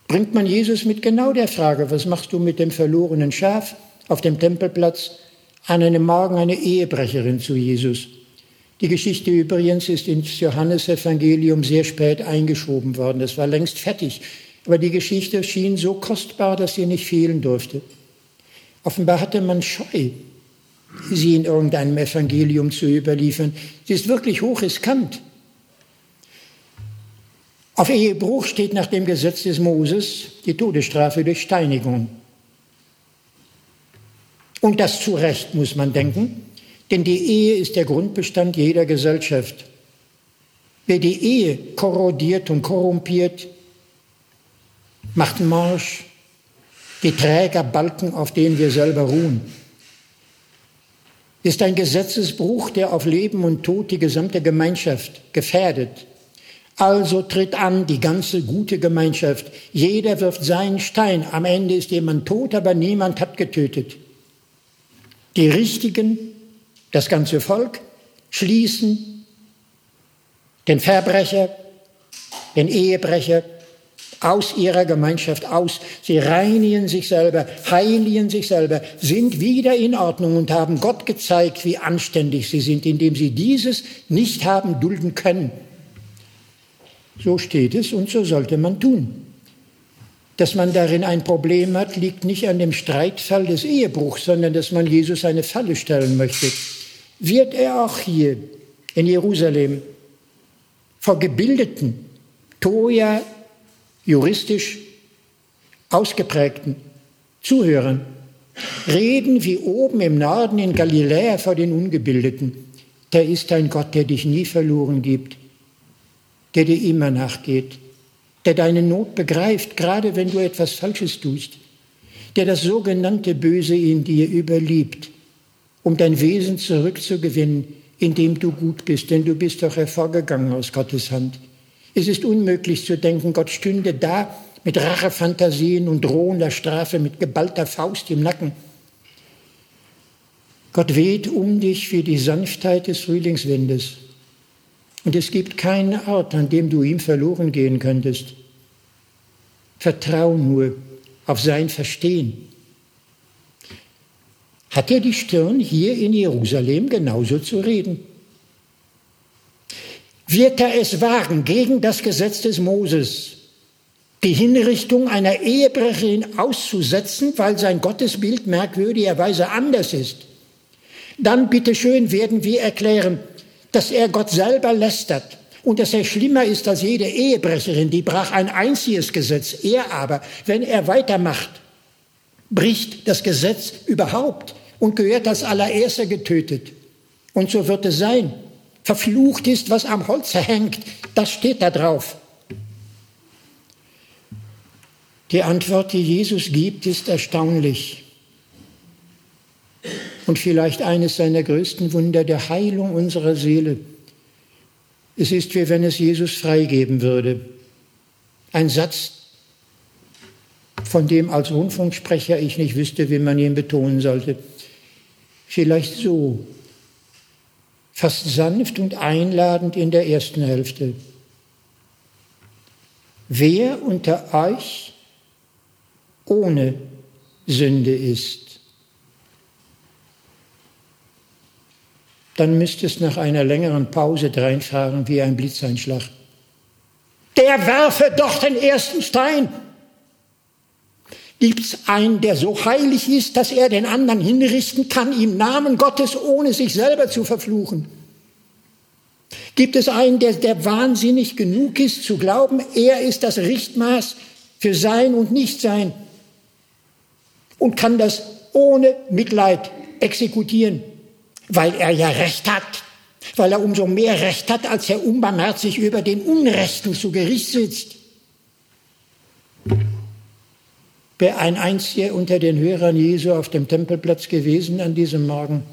bringt man Jesus mit genau der Frage, was machst du mit dem verlorenen Schaf auf dem Tempelplatz, an einem Morgen eine Ehebrecherin zu Jesus. Die Geschichte übrigens ist ins Johannesevangelium sehr spät eingeschoben worden. Es war längst fertig. Aber die Geschichte schien so kostbar, dass sie nicht fehlen durfte. Offenbar hatte man Scheu, sie in irgendeinem Evangelium zu überliefern. Sie ist wirklich hochriskant. Auf Ehebruch steht nach dem Gesetz des Moses die Todesstrafe durch Steinigung. Und das zu Recht, muss man denken, denn die Ehe ist der Grundbestand jeder Gesellschaft. Wer die Ehe korrodiert und korrumpiert, macht Marsch, die Trägerbalken, auf denen wir selber ruhen. Ist ein Gesetzesbruch, der auf Leben und Tod die gesamte Gemeinschaft gefährdet. Also tritt an die ganze gute Gemeinschaft. Jeder wirft seinen Stein. Am Ende ist jemand tot, aber niemand hat getötet. Die Richtigen, das ganze Volk, schließen den Verbrecher, den Ehebrecher aus ihrer Gemeinschaft aus. Sie reinigen sich selber, heiligen sich selber, sind wieder in Ordnung und haben Gott gezeigt, wie anständig sie sind, indem sie dieses nicht haben dulden können. So steht es und so sollte man tun. Dass man darin ein Problem hat, liegt nicht an dem Streitfall des Ehebruchs, sondern dass man Jesus eine Falle stellen möchte. Wird er auch hier in Jerusalem vor gebildeten, Toja juristisch ausgeprägten Zuhörern reden wie oben im Norden in Galiläa vor den Ungebildeten. Der ist ein Gott, der dich nie verloren gibt, der dir immer nachgeht, der deine Not begreift, gerade wenn du etwas Falsches tust, der das sogenannte Böse in dir überliebt, um dein Wesen zurückzugewinnen, indem du gut bist, denn du bist doch hervorgegangen aus Gottes Hand. Es ist unmöglich zu denken, Gott stünde da mit Rachefantasien und drohender Strafe, mit geballter Faust im Nacken. Gott weht um dich wie die Sanftheit des Frühlingswindes. Und es gibt keinen Ort, an dem du ihm verloren gehen könntest. Vertrau nur auf sein Verstehen. Hat er die Stirn, hier in Jerusalem genauso zu reden? Wird er es wagen, gegen das Gesetz des Moses die Hinrichtung einer Ehebrecherin auszusetzen, weil sein Gottesbild merkwürdigerweise anders ist? Dann bitteschön werden wir erklären, dass er Gott selber lästert und dass er schlimmer ist als jede Ehebrecherin, die brach ein einziges Gesetz. Er aber, wenn er weitermacht, bricht das Gesetz überhaupt und gehört als allererster getötet. Und so wird es sein. Verflucht ist, was am Holze hängt, das steht da drauf. Die Antwort, die Jesus gibt, ist erstaunlich und vielleicht eines seiner größten Wunder der Heilung unserer Seele. Es ist, wie wenn es Jesus freigeben würde. Ein Satz, von dem als Rundfunksprecher ich nicht wüsste, wie man ihn betonen sollte. Vielleicht so, fast sanft und einladend in der ersten Hälfte. Wer unter euch ohne Sünde ist, dann müsste es nach einer längeren Pause dreinfahren wie ein Blitzeinschlag. Der werfe doch den ersten Stein. Gibt es einen, der so heilig ist, dass er den anderen hinrichten kann im Namen Gottes, ohne sich selber zu verfluchen? Gibt es einen, der, der wahnsinnig genug ist zu glauben, er ist das Richtmaß für Sein und Nichtsein und kann das ohne Mitleid exekutieren? weil er ja Recht hat, weil er umso mehr Recht hat, als er unbarmherzig über den Unrechten zu Gericht sitzt. Wäre ein einziger unter den Hörern Jesu auf dem Tempelplatz gewesen an diesem Morgen,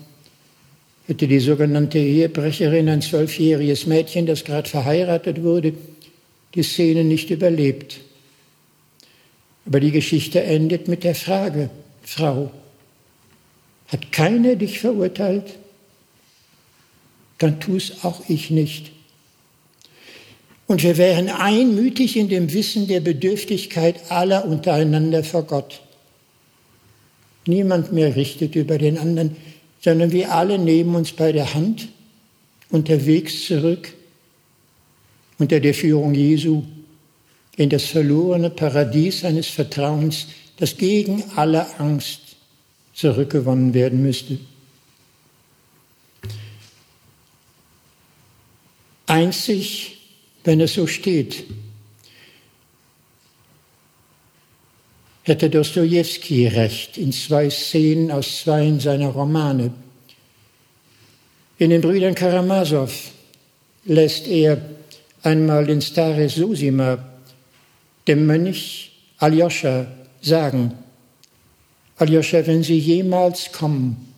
hätte die sogenannte Ehebrecherin, ein zwölfjähriges Mädchen, das gerade verheiratet wurde, die Szene nicht überlebt. Aber die Geschichte endet mit der Frage, Frau, hat keiner dich verurteilt? dann tu es auch ich nicht. Und wir wären einmütig in dem Wissen der Bedürftigkeit aller untereinander vor Gott. Niemand mehr richtet über den anderen, sondern wir alle nehmen uns bei der Hand unterwegs zurück unter der Führung Jesu in das verlorene Paradies seines Vertrauens, das gegen alle Angst zurückgewonnen werden müsste. Einzig, wenn es so steht, hätte Dostoevsky recht in zwei Szenen aus zwei seiner Romane. In den Brüdern Karamasow lässt er einmal in Stare Susima dem Mönch Aljoscha sagen, Aljoscha, wenn sie jemals kommen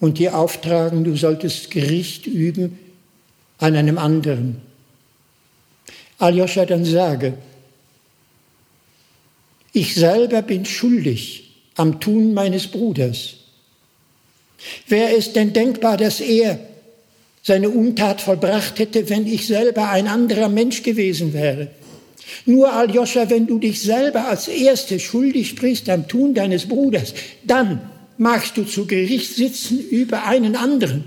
und dir auftragen, du solltest Gericht üben an einem anderen, Aljoscha dann sage, ich selber bin schuldig am Tun meines Bruders. Wäre es denn denkbar, dass er seine Untat vollbracht hätte, wenn ich selber ein anderer Mensch gewesen wäre? Nur Aljoscha, wenn du dich selber als Erste schuldig sprichst am Tun deines Bruders, dann magst du zu Gericht sitzen über einen anderen.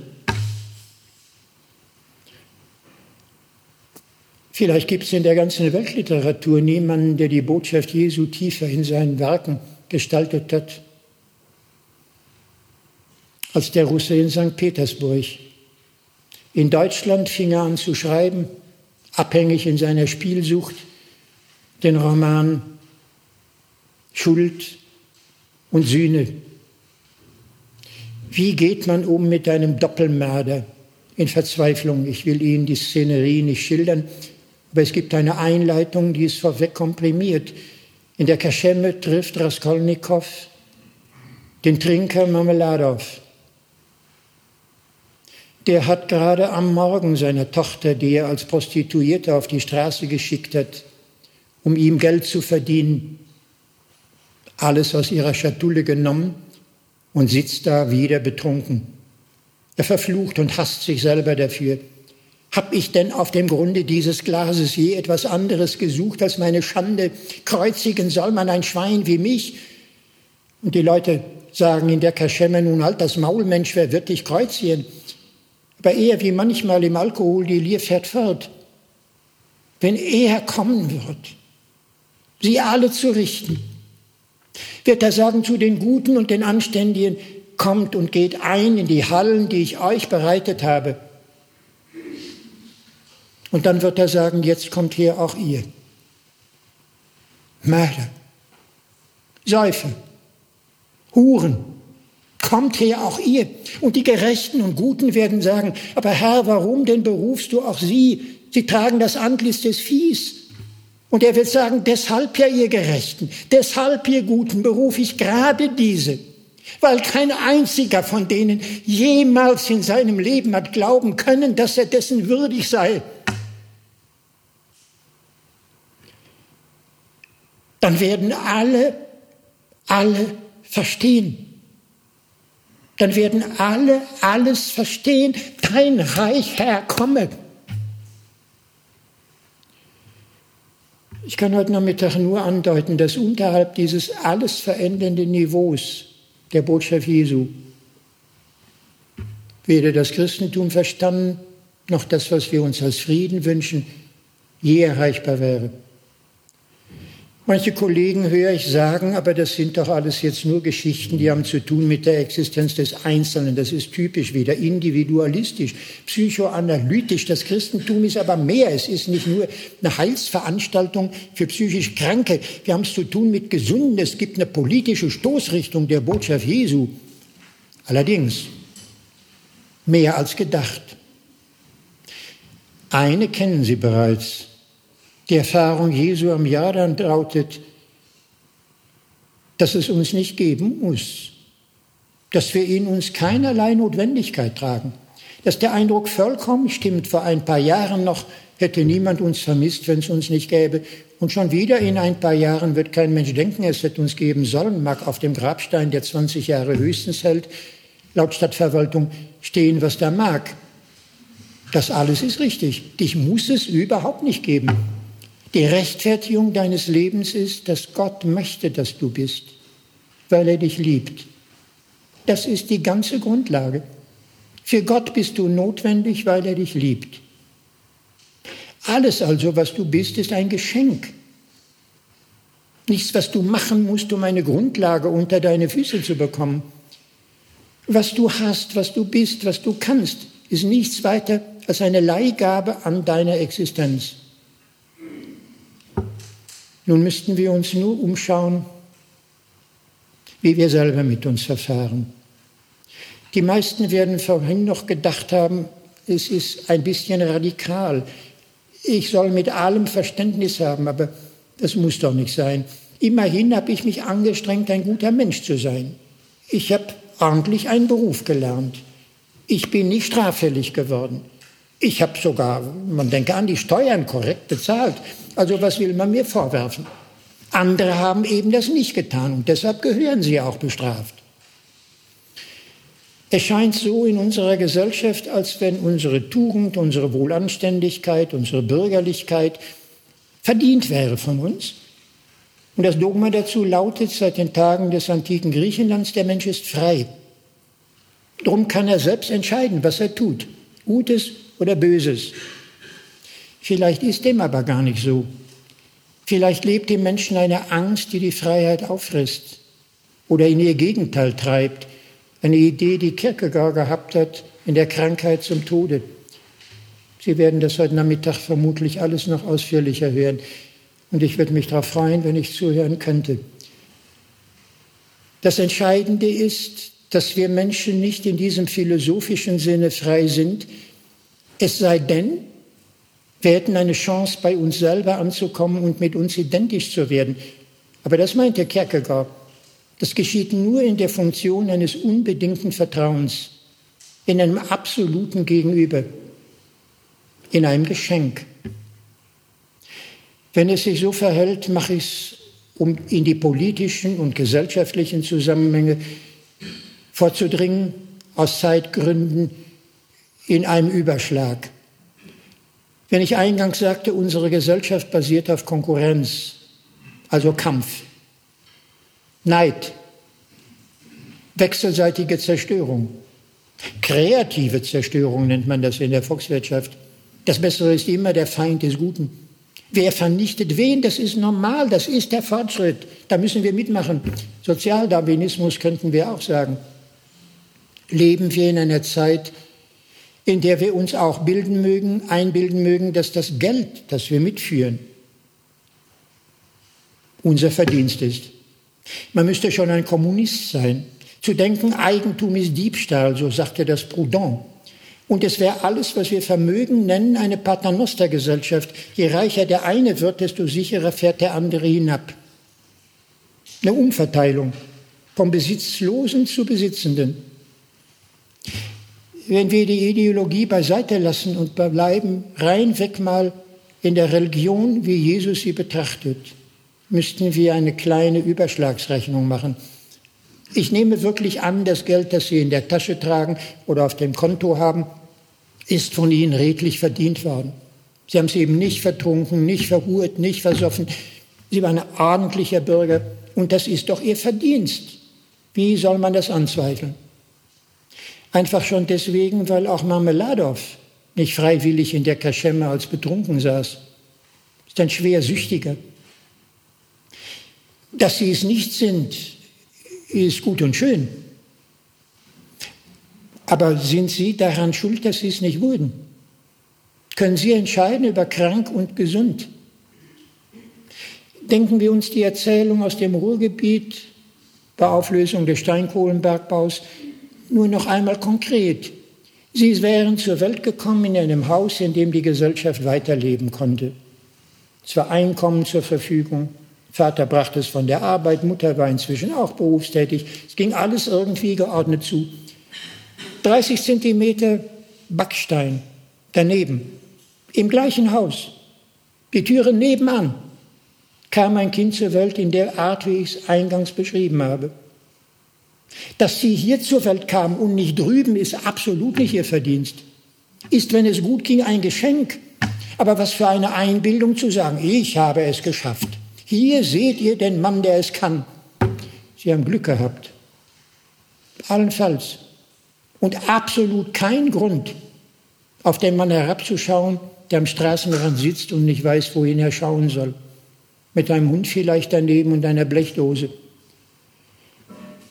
Vielleicht gibt es in der ganzen Weltliteratur niemanden, der die Botschaft Jesu tiefer in seinen Werken gestaltet hat, als der Russe in St. Petersburg. In Deutschland fing er an zu schreiben, abhängig in seiner Spielsucht, den Roman Schuld und Sühne. Wie geht man um mit einem Doppelmörder in Verzweiflung? Ich will Ihnen die Szenerie nicht schildern, aber es gibt eine Einleitung, die ist vorweg komprimiert. In der Kaschemme trifft Raskolnikow den Trinker Marmeladow. Der hat gerade am Morgen seiner Tochter, die er als Prostituierte auf die Straße geschickt hat, um ihm Geld zu verdienen, alles aus ihrer Schatulle genommen und sitzt da wieder betrunken. Er verflucht und hasst sich selber dafür. Hab ich denn auf dem Grunde dieses Glases je etwas anderes gesucht als meine Schande? Kreuzigen soll man ein Schwein wie mich? Und die Leute sagen in der Kaschemme, nun halt das Maulmensch, wer wird dich kreuzigen? Aber er, wie manchmal im Alkohol, die Lier fährt fort. Wenn er kommen wird, sie alle zu richten, wird er sagen zu den Guten und den Anständigen, kommt und geht ein in die Hallen, die ich euch bereitet habe. Und dann wird er sagen, jetzt kommt hier auch ihr. Mörder, Säufer, Huren, kommt her auch ihr. Und die Gerechten und Guten werden sagen, aber Herr, warum denn berufst du auch sie? Sie tragen das Antlitz des Viehs. Und er wird sagen, deshalb ja ihr Gerechten, deshalb ihr Guten berufe ich gerade diese, weil kein einziger von denen jemals in seinem Leben hat glauben können, dass er dessen würdig sei. Dann werden alle, alle verstehen. Dann werden alle alles verstehen. Dein Reich, Herr, komme. Ich kann heute Nachmittag nur andeuten, dass unterhalb dieses alles verändernden Niveaus der Botschaft Jesu weder das Christentum verstanden, noch das, was wir uns als Frieden wünschen, je erreichbar wäre. Manche Kollegen höre ich sagen, aber das sind doch alles jetzt nur Geschichten, die haben zu tun mit der Existenz des Einzelnen. Das ist typisch wieder individualistisch, psychoanalytisch. Das Christentum ist aber mehr. Es ist nicht nur eine Heilsveranstaltung für psychisch Kranke. Wir haben es zu tun mit Gesunden. Es gibt eine politische Stoßrichtung der Botschaft Jesu. Allerdings mehr als gedacht. Eine kennen Sie bereits. Die Erfahrung Jesu am Jordan lautet, dass es uns nicht geben muss, dass wir in uns keinerlei Notwendigkeit tragen, dass der Eindruck vollkommen stimmt. Vor ein paar Jahren noch hätte niemand uns vermisst, wenn es uns nicht gäbe. Und schon wieder in ein paar Jahren wird kein Mensch denken, es hätte uns geben sollen, mag auf dem Grabstein, der 20 Jahre höchstens hält, laut Stadtverwaltung stehen, was da mag. Das alles ist richtig. Dich muss es überhaupt nicht geben. Die Rechtfertigung deines Lebens ist, dass Gott möchte, dass du bist, weil er dich liebt. Das ist die ganze Grundlage. Für Gott bist du notwendig, weil er dich liebt. Alles also, was du bist, ist ein Geschenk. Nichts, was du machen musst, um eine Grundlage unter deine Füße zu bekommen. Was du hast, was du bist, was du kannst, ist nichts weiter als eine Leihgabe an deiner Existenz. Nun müssten wir uns nur umschauen, wie wir selber mit uns verfahren. Die meisten werden vorhin noch gedacht haben, es ist ein bisschen radikal. Ich soll mit allem Verständnis haben, aber das muss doch nicht sein. Immerhin habe ich mich angestrengt, ein guter Mensch zu sein. Ich habe ordentlich einen Beruf gelernt. Ich bin nicht straffällig geworden. Ich habe sogar, man denke an die Steuern korrekt bezahlt. Also was will man mir vorwerfen? Andere haben eben das nicht getan und deshalb gehören sie auch bestraft. Es scheint so in unserer Gesellschaft, als wenn unsere Tugend, unsere Wohlanständigkeit, unsere Bürgerlichkeit verdient wäre von uns. Und das Dogma dazu lautet seit den Tagen des antiken Griechenlands, der Mensch ist frei. Darum kann er selbst entscheiden, was er tut, Gutes oder Böses. Vielleicht ist dem aber gar nicht so. Vielleicht lebt im Menschen eine Angst, die die Freiheit auffrisst oder in ihr Gegenteil treibt. Eine Idee, die Kierkegaard gehabt hat in der Krankheit zum Tode. Sie werden das heute Nachmittag vermutlich alles noch ausführlicher hören. Und ich würde mich darauf freuen, wenn ich zuhören könnte. Das Entscheidende ist, dass wir Menschen nicht in diesem philosophischen Sinne frei sind, es sei denn, wir hätten eine Chance, bei uns selber anzukommen und mit uns identisch zu werden. Aber das meint der Kierkegaard. Das geschieht nur in der Funktion eines unbedingten Vertrauens, in einem absoluten Gegenüber, in einem Geschenk. Wenn es sich so verhält, mache ich es, um in die politischen und gesellschaftlichen Zusammenhänge vorzudringen, aus Zeitgründen in einem Überschlag. Wenn ich eingangs sagte, unsere Gesellschaft basiert auf Konkurrenz, also Kampf, Neid, wechselseitige Zerstörung, kreative Zerstörung nennt man das in der Volkswirtschaft. Das Bessere ist immer der Feind des Guten. Wer vernichtet wen, das ist normal, das ist der Fortschritt. Da müssen wir mitmachen. Sozialdarwinismus könnten wir auch sagen. Leben wir in einer Zeit, in der wir uns auch bilden mögen, einbilden mögen, dass das Geld, das wir mitführen, unser Verdienst ist. Man müsste schon ein Kommunist sein. Zu denken, Eigentum ist Diebstahl, so sagte das Proudhon. Und es wäre alles, was wir Vermögen nennen, eine Paternostergesellschaft. Je reicher der eine wird, desto sicherer fährt der andere hinab. Eine Umverteilung vom Besitzlosen zu Besitzenden wenn wir die Ideologie beiseite lassen und bleiben reinweg mal in der Religion, wie Jesus sie betrachtet, müssten wir eine kleine Überschlagsrechnung machen. Ich nehme wirklich an, das Geld, das Sie in der Tasche tragen oder auf dem Konto haben, ist von Ihnen redlich verdient worden. Sie haben es eben nicht vertrunken, nicht verhurt, nicht versoffen. Sie waren ein ordentlicher Bürger und das ist doch Ihr Verdienst. Wie soll man das anzweifeln? Einfach schon deswegen, weil auch Marmeladow nicht freiwillig in der Kaschemme als betrunken saß. Ist ein schwer Süchtiger. Dass sie es nicht sind, ist gut und schön. Aber sind Sie daran schuld, dass Sie es nicht wurden? Können Sie entscheiden über krank und gesund? Denken wir uns die Erzählung aus dem Ruhrgebiet bei Auflösung des Steinkohlenbergbaus nur noch einmal konkret. Sie wären zur Welt gekommen in einem Haus, in dem die Gesellschaft weiterleben konnte. Es war Einkommen zur Verfügung. Vater brachte es von der Arbeit, Mutter war inzwischen auch berufstätig. Es ging alles irgendwie geordnet zu. 30 Zentimeter Backstein daneben, im gleichen Haus, die Türe nebenan, kam ein Kind zur Welt in der Art, wie ich es eingangs beschrieben habe. Dass sie hier zur Welt kam und nicht drüben, ist absolut nicht ihr Verdienst. Ist, wenn es gut ging, ein Geschenk. Aber was für eine Einbildung zu sagen, ich habe es geschafft. Hier seht ihr den Mann, der es kann. Sie haben Glück gehabt. Allenfalls. Und absolut kein Grund, auf den Mann herabzuschauen, der am Straßenrand sitzt und nicht weiß, wohin er schauen soll. Mit einem Hund vielleicht daneben und einer Blechdose.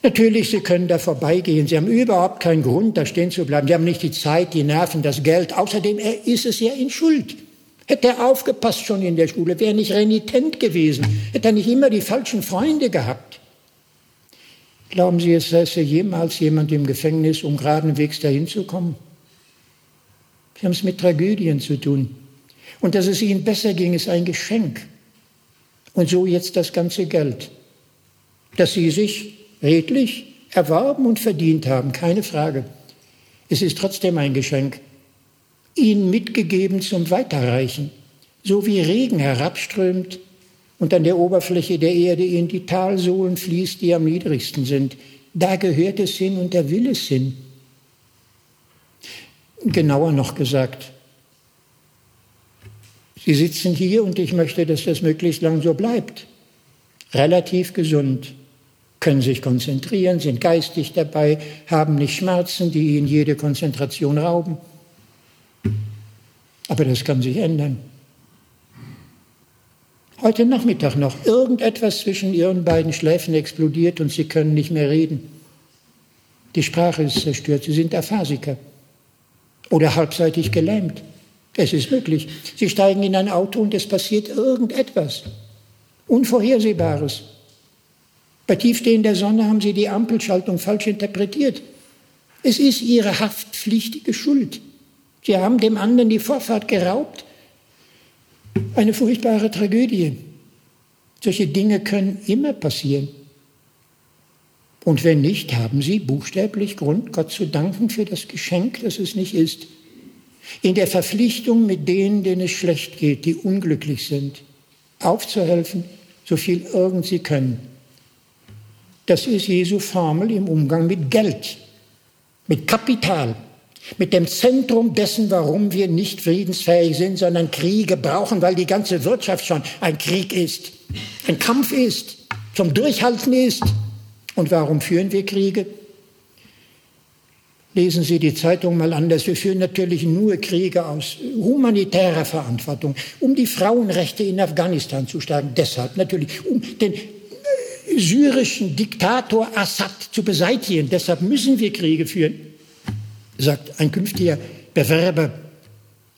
Natürlich, Sie können da vorbeigehen. Sie haben überhaupt keinen Grund, da stehen zu bleiben. Sie haben nicht die Zeit, die Nerven, das Geld. Außerdem, er ist es ja in Schuld. Hätte er aufgepasst schon in der Schule, wäre nicht renitent gewesen, hätte er nicht immer die falschen Freunde gehabt. Glauben Sie, es säße jemals jemand im Gefängnis, um geradenwegs dahin zu kommen? Sie haben es mit Tragödien zu tun. Und dass es Ihnen besser ging, ist ein Geschenk. Und so jetzt das ganze Geld, das Sie sich redlich erworben und verdient haben, keine Frage. Es ist trotzdem ein Geschenk, ihnen mitgegeben zum Weiterreichen, so wie Regen herabströmt und an der Oberfläche der Erde in die Talsohlen fließt, die am niedrigsten sind. Da gehört es hin und da will es hin. Genauer noch gesagt, Sie sitzen hier und ich möchte, dass das möglichst lang so bleibt. Relativ gesund können sich konzentrieren, sind geistig dabei, haben nicht Schmerzen, die ihnen jede Konzentration rauben. Aber das kann sich ändern. Heute Nachmittag noch irgendetwas zwischen ihren beiden Schläfen explodiert und sie können nicht mehr reden. Die Sprache ist zerstört, sie sind Aphasiker oder halbseitig gelähmt. Es ist möglich. Sie steigen in ein Auto und es passiert irgendetwas Unvorhersehbares. Bei tiefstehender Sonne haben Sie die Ampelschaltung falsch interpretiert. Es ist Ihre haftpflichtige Schuld. Sie haben dem anderen die Vorfahrt geraubt. Eine furchtbare Tragödie. Solche Dinge können immer passieren. Und wenn nicht, haben Sie buchstäblich Grund, Gott zu danken für das Geschenk, das es nicht ist. In der Verpflichtung mit denen, denen es schlecht geht, die unglücklich sind, aufzuhelfen, so viel irgend Sie können. Das ist Jesu Formel im Umgang mit Geld, mit Kapital, mit dem Zentrum dessen, warum wir nicht friedensfähig sind, sondern Kriege brauchen, weil die ganze Wirtschaft schon ein Krieg ist, ein Kampf ist, zum Durchhalten ist. Und warum führen wir Kriege? Lesen Sie die Zeitung mal anders. Wir führen natürlich nur Kriege aus humanitärer Verantwortung, um die Frauenrechte in Afghanistan zu stärken. Deshalb natürlich, um den syrischen Diktator Assad zu beseitigen. Deshalb müssen wir Kriege führen, sagt ein künftiger Bewerber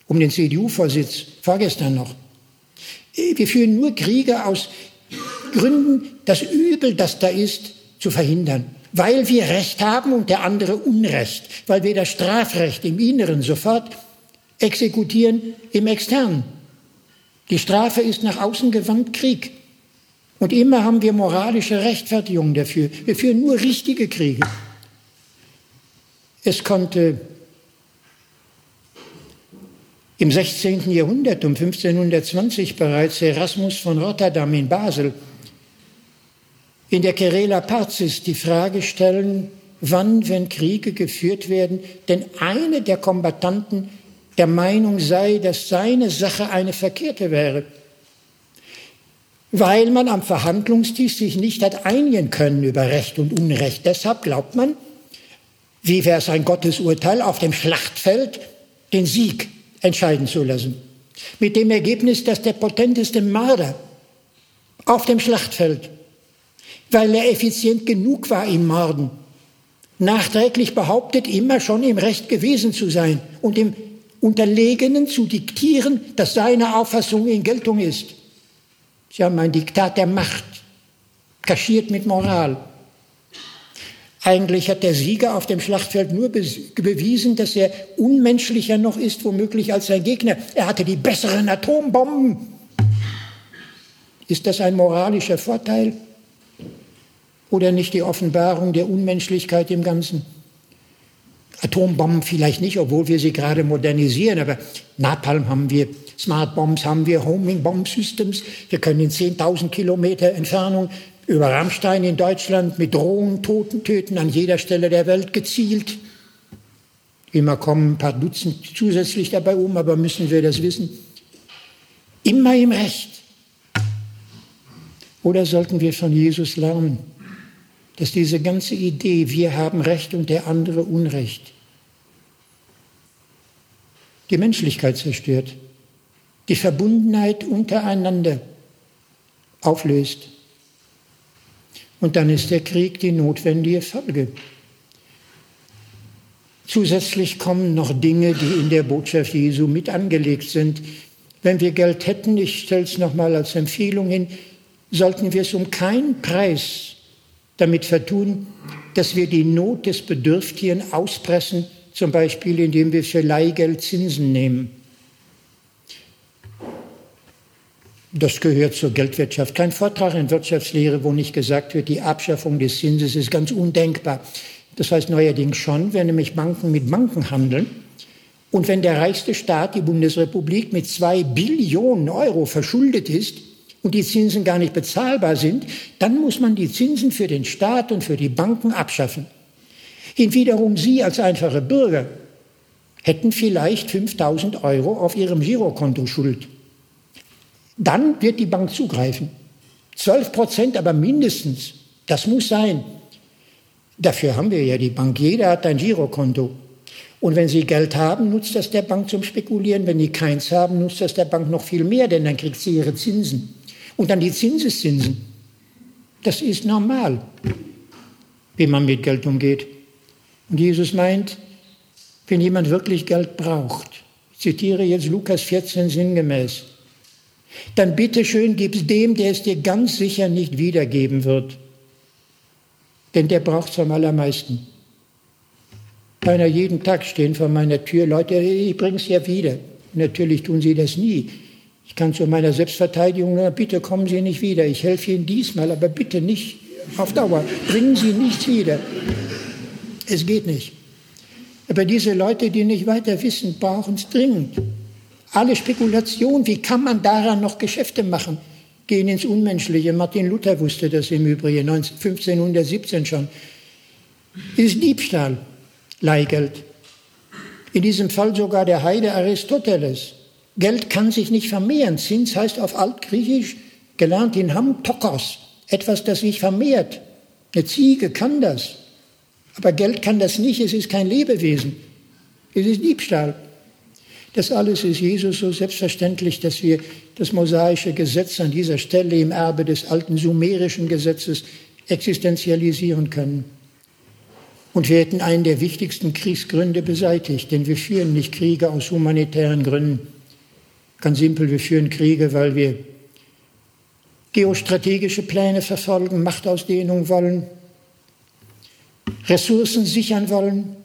um den CDU-Vorsitz vorgestern noch. Wir führen nur Kriege aus Gründen, das Übel, das da ist, zu verhindern. Weil wir Recht haben und der andere Unrecht. Weil wir das Strafrecht im Inneren sofort exekutieren im Externen. Die Strafe ist nach außen gewandt Krieg. Und immer haben wir moralische Rechtfertigung dafür. Wir führen nur richtige Kriege. Es konnte im 16. Jahrhundert, um 1520 bereits, Erasmus von Rotterdam in Basel in der Querela Pazis die Frage stellen, wann, wenn Kriege geführt werden, denn eine der Kombattanten der Meinung sei, dass seine Sache eine verkehrte wäre weil man am Verhandlungstisch sich nicht hat einigen können über Recht und Unrecht. Deshalb glaubt man, wie wäre es ein Gottesurteil, auf dem Schlachtfeld den Sieg entscheiden zu lassen. Mit dem Ergebnis, dass der potenteste Mörder auf dem Schlachtfeld, weil er effizient genug war im Morden, nachträglich behauptet, immer schon im Recht gewesen zu sein und dem Unterlegenen zu diktieren, dass seine Auffassung in Geltung ist. Sie haben ein Diktat der Macht, kaschiert mit Moral. Eigentlich hat der Sieger auf dem Schlachtfeld nur bewiesen, dass er unmenschlicher noch ist, womöglich als sein Gegner. Er hatte die besseren Atombomben. Ist das ein moralischer Vorteil oder nicht die Offenbarung der Unmenschlichkeit im Ganzen? Atombomben vielleicht nicht, obwohl wir sie gerade modernisieren, aber Napalm haben wir, Smart Bombs haben wir, Homing Bomb Systems. Wir können in 10.000 Kilometer Entfernung über Rammstein in Deutschland mit Drohnen Toten töten, an jeder Stelle der Welt gezielt. Immer kommen ein paar Dutzend zusätzlich dabei um, aber müssen wir das wissen? Immer im Recht. Oder sollten wir von Jesus lernen? dass diese ganze Idee, wir haben Recht und der andere Unrecht, die Menschlichkeit zerstört, die Verbundenheit untereinander auflöst. Und dann ist der Krieg die notwendige Folge. Zusätzlich kommen noch Dinge, die in der Botschaft Jesu mit angelegt sind. Wenn wir Geld hätten, ich stelle es nochmal als Empfehlung hin, sollten wir es um keinen Preis damit vertun, dass wir die Not des Bedürftigen auspressen, zum Beispiel indem wir für Leihgeld Zinsen nehmen. Das gehört zur Geldwirtschaft. Kein Vortrag in Wirtschaftslehre, wo nicht gesagt wird, die Abschaffung des Zinses ist ganz undenkbar. Das heißt neuerdings schon, wenn nämlich Banken mit Banken handeln und wenn der reichste Staat, die Bundesrepublik, mit zwei Billionen Euro verschuldet ist und die Zinsen gar nicht bezahlbar sind, dann muss man die Zinsen für den Staat und für die Banken abschaffen. Hinwiederum Sie als einfache Bürger hätten vielleicht 5000 Euro auf Ihrem Girokonto Schuld. Dann wird die Bank zugreifen. 12 Prozent aber mindestens. Das muss sein. Dafür haben wir ja die Bank. Jeder hat ein Girokonto. Und wenn Sie Geld haben, nutzt das der Bank zum Spekulieren. Wenn Sie keins haben, nutzt das der Bank noch viel mehr, denn dann kriegt sie ihre Zinsen. Und dann die Zinseszinsen. Das ist normal, wie man mit Geld umgeht. Und Jesus meint, wenn jemand wirklich Geld braucht, ich zitiere jetzt Lukas 14 sinngemäß, dann bitte schön gib's dem, der es dir ganz sicher nicht wiedergeben wird. Denn der braucht es am allermeisten. Keiner jeden Tag stehen vor meiner Tür, Leute, ich bring's ja wieder. Natürlich tun sie das nie. Ich kann zu meiner Selbstverteidigung nur, bitte kommen Sie nicht wieder. Ich helfe Ihnen diesmal, aber bitte nicht auf Dauer. Bringen Sie nichts wieder. Es geht nicht. Aber diese Leute, die nicht weiter wissen, brauchen es dringend. Alle Spekulationen, wie kann man daran noch Geschäfte machen, gehen ins Unmenschliche. Martin Luther wusste das im Übrigen, 1517 schon. Ist Diebstahl, Leihgeld. In diesem Fall sogar der Heide Aristoteles. Geld kann sich nicht vermehren. Zins heißt auf Altgriechisch, gelernt in Hamm, Tokos, etwas, das sich vermehrt. Eine Ziege kann das. Aber Geld kann das nicht, es ist kein Lebewesen. Es ist Diebstahl. Das alles ist Jesus so selbstverständlich, dass wir das mosaische Gesetz an dieser Stelle im Erbe des alten sumerischen Gesetzes existenzialisieren können. Und wir hätten einen der wichtigsten Kriegsgründe beseitigt, denn wir führen nicht Kriege aus humanitären Gründen. Ganz simpel, wir führen Kriege, weil wir geostrategische Pläne verfolgen, Machtausdehnung wollen, Ressourcen sichern wollen,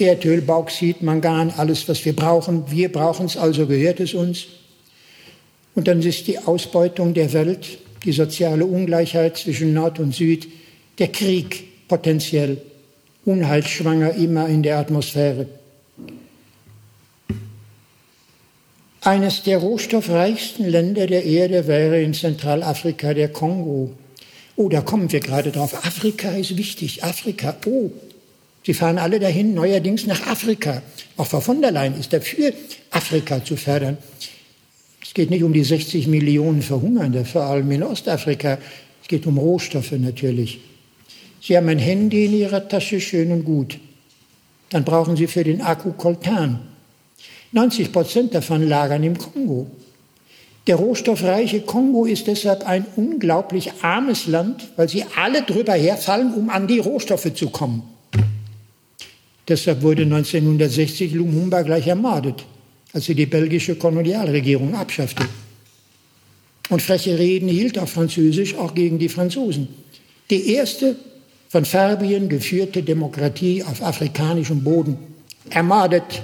Erdöl, Bauxit, Mangan, alles, was wir brauchen. Wir brauchen es, also gehört es uns. Und dann ist die Ausbeutung der Welt, die soziale Ungleichheit zwischen Nord und Süd, der Krieg potenziell unheilschwanger immer in der Atmosphäre. Eines der rohstoffreichsten Länder der Erde wäre in Zentralafrika der Kongo. Oh, da kommen wir gerade drauf. Afrika ist wichtig. Afrika. Oh, Sie fahren alle dahin, neuerdings nach Afrika. Auch Frau von der Leyen ist dafür, Afrika zu fördern. Es geht nicht um die 60 Millionen Verhungernden, vor allem in Ostafrika. Es geht um Rohstoffe natürlich. Sie haben ein Handy in Ihrer Tasche, schön und gut. Dann brauchen Sie für den Akku Coltan. 90 Prozent davon lagern im Kongo. Der rohstoffreiche Kongo ist deshalb ein unglaublich armes Land, weil sie alle drüber herfallen, um an die Rohstoffe zu kommen. Deshalb wurde 1960 Lumumba gleich ermordet, als sie die belgische Kolonialregierung abschaffte. Und freche Reden hielt auf Französisch auch gegen die Franzosen. Die erste von Farbien geführte Demokratie auf afrikanischem Boden ermordet.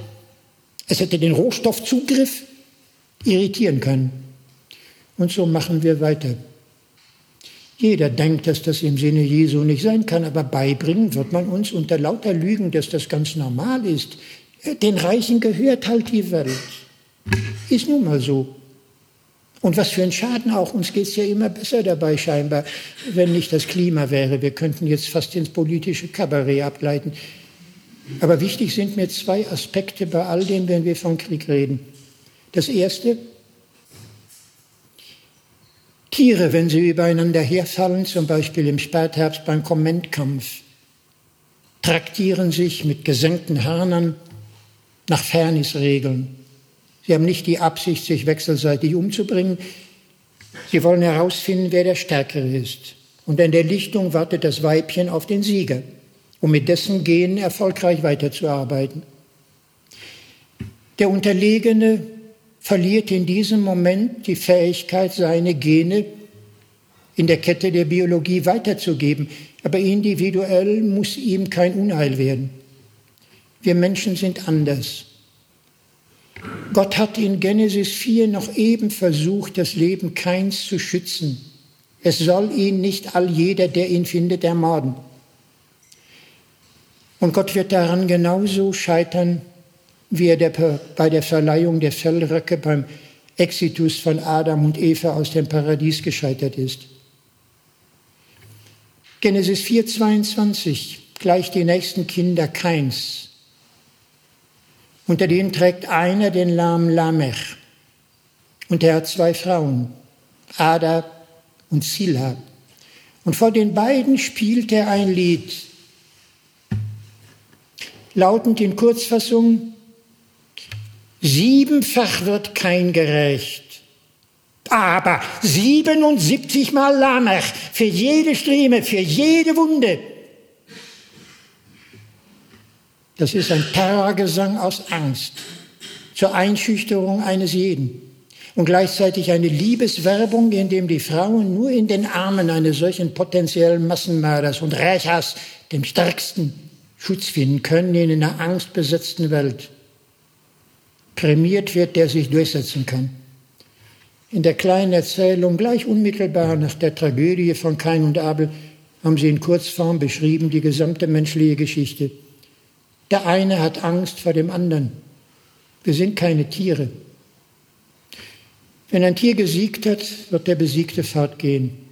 Es hätte den Rohstoffzugriff irritieren können. Und so machen wir weiter. Jeder denkt, dass das im Sinne Jesu nicht sein kann, aber beibringen wird man uns unter lauter Lügen, dass das ganz normal ist. Den Reichen gehört halt die Welt. Ist nun mal so. Und was für ein Schaden auch. Uns geht es ja immer besser dabei scheinbar, wenn nicht das Klima wäre. Wir könnten jetzt fast ins politische Kabarett ableiten. Aber wichtig sind mir zwei Aspekte bei all dem, wenn wir von Krieg reden. Das erste, Tiere, wenn sie übereinander herfallen, zum Beispiel im Spätherbst beim Kommentkampf, traktieren sich mit gesenkten Hörnern nach Fairnessregeln. Sie haben nicht die Absicht, sich wechselseitig umzubringen. Sie wollen herausfinden, wer der Stärkere ist. und an der Lichtung wartet das Weibchen auf den Sieger, um mit dessen Genen erfolgreich weiterzuarbeiten. Der Unterlegene verliert in diesem Moment die Fähigkeit, seine Gene in der Kette der Biologie weiterzugeben, aber individuell muss ihm kein Unheil werden. Wir Menschen sind anders. Gott hat in Genesis 4 noch eben versucht, das Leben Keins zu schützen. Es soll ihn nicht all jeder, der ihn findet, ermorden. Und Gott wird daran genauso scheitern, wie er der, bei der Verleihung der Fellröcke beim Exitus von Adam und Eva aus dem Paradies gescheitert ist. Genesis 4,22 gleich die nächsten Kinder Keins. Unter denen trägt einer den Namen Lamech. Und er hat zwei Frauen, Ada und Sila. Und vor den beiden spielt er ein Lied, lautend in Kurzfassung, siebenfach wird kein gerecht, aber 77 Mal Lamech für jede Strieme, für jede Wunde. Das ist ein Terrorgesang aus Angst zur Einschüchterung eines jeden und gleichzeitig eine Liebeswerbung, in dem die Frauen nur in den Armen eines solchen potenziellen Massenmörders und Rächers, dem stärksten, Schutz finden können in einer angstbesetzten Welt. Prämiert wird, der sich durchsetzen kann. In der kleinen Erzählung, gleich unmittelbar nach der Tragödie von Kain und Abel, haben sie in Kurzform beschrieben die gesamte menschliche Geschichte. Der eine hat Angst vor dem anderen. Wir sind keine Tiere. Wenn ein Tier gesiegt hat, wird der Besiegte fortgehen.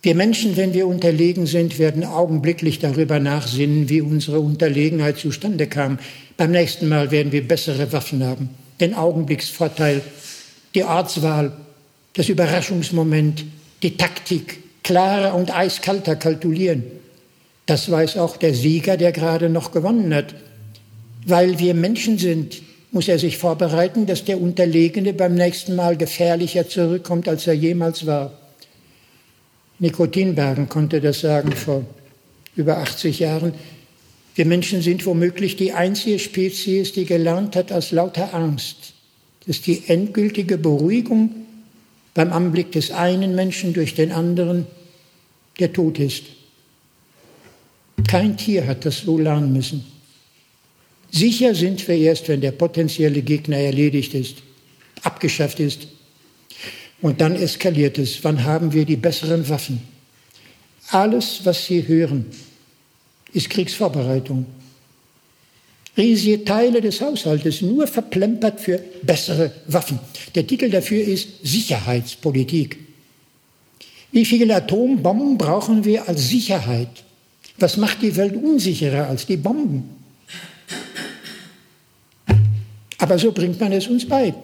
Wir Menschen, wenn wir unterlegen sind, werden augenblicklich darüber nachsinnen, wie unsere Unterlegenheit zustande kam. Beim nächsten Mal werden wir bessere Waffen haben, den Augenblicksvorteil, die Ortswahl, das Überraschungsmoment, die Taktik, klarer und eiskalter kalkulieren. Das weiß auch der Sieger, der gerade noch gewonnen hat. Weil wir Menschen sind, muss er sich vorbereiten, dass der Unterlegene beim nächsten Mal gefährlicher zurückkommt, als er jemals war. Nikotinbergen konnte das sagen vor über 80 Jahren. Wir Menschen sind womöglich die einzige Spezies, die gelernt hat, aus lauter Angst, dass die endgültige Beruhigung beim Anblick des einen Menschen durch den anderen der Tod ist. Kein Tier hat das so lernen müssen. Sicher sind wir erst, wenn der potenzielle Gegner erledigt ist, abgeschafft ist. Und dann eskaliert es. Wann haben wir die besseren Waffen? Alles, was Sie hören, ist Kriegsvorbereitung. Riesige Teile des Haushaltes nur verplempert für bessere Waffen. Der Titel dafür ist Sicherheitspolitik. Wie viele Atombomben brauchen wir als Sicherheit? Was macht die Welt unsicherer als die Bomben? Aber so bringt man es uns bei.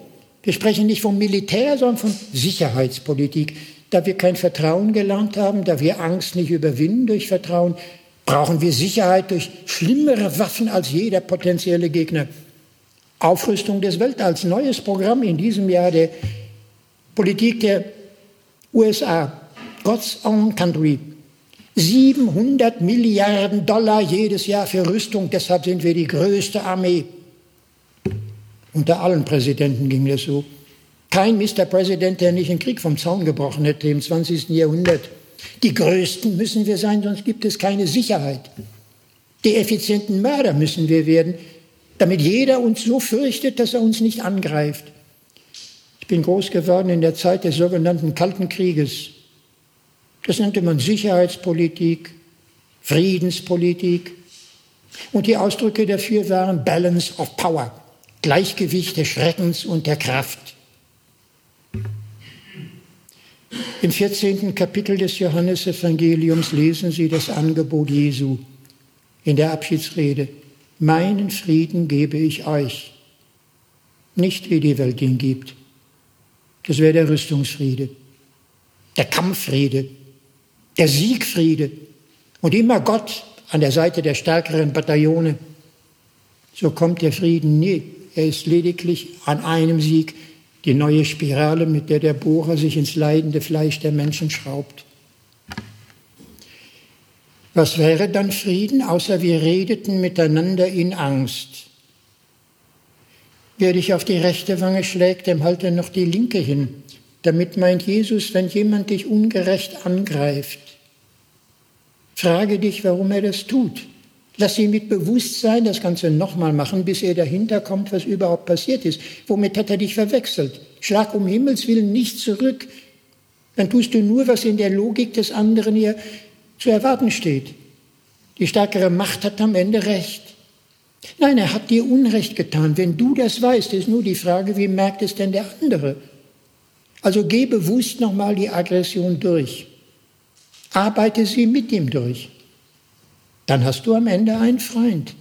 Wir sprechen nicht vom Militär, sondern von Sicherheitspolitik. Da wir kein Vertrauen gelernt haben, da wir Angst nicht überwinden durch Vertrauen, brauchen wir Sicherheit durch schlimmere Waffen als jeder potenzielle Gegner. Aufrüstung des Weltalls, neues Programm in diesem Jahr der Politik der USA, God's Own Country. 700 Milliarden Dollar jedes Jahr für Rüstung, deshalb sind wir die größte Armee unter allen Präsidenten ging das so. Kein Mr. Präsident, der nicht einen Krieg vom Zaun gebrochen hätte im 20. Jahrhundert. Die Größten müssen wir sein, sonst gibt es keine Sicherheit. Die effizienten Mörder müssen wir werden, damit jeder uns so fürchtet, dass er uns nicht angreift. Ich bin groß geworden in der Zeit des sogenannten Kalten Krieges. Das nannte man Sicherheitspolitik, Friedenspolitik. Und die Ausdrücke dafür waren Balance of Power. Gleichgewicht des Schreckens und der Kraft. Im 14. Kapitel des Johannesevangeliums lesen Sie das Angebot Jesu in der Abschiedsrede. Meinen Frieden gebe ich euch, nicht wie die Welt ihn gibt. Das wäre der Rüstungsfriede, der Kampffriede, der Siegfriede und immer Gott an der Seite der stärkeren Bataillone. So kommt der Frieden nie er ist lediglich an einem Sieg die neue Spirale, mit der der Bohrer sich ins leidende Fleisch der Menschen schraubt. Was wäre dann Frieden, außer wir redeten miteinander in Angst? Wer dich auf die rechte Wange schlägt, dem halte noch die linke hin. Damit meint Jesus, wenn jemand dich ungerecht angreift, frage dich, warum er das tut. Lass ihn mit Bewusstsein das Ganze nochmal machen, bis er dahinter kommt, was überhaupt passiert ist. Womit hat er dich verwechselt? Schlag um Himmels Willen nicht zurück. Dann tust du nur, was in der Logik des anderen hier zu erwarten steht. Die stärkere Macht hat am Ende Recht. Nein, er hat dir Unrecht getan. Wenn du das weißt, ist nur die Frage, wie merkt es denn der andere? Also geh bewusst nochmal die Aggression durch. Arbeite sie mit ihm durch. Dann hast du am Ende einen Freund.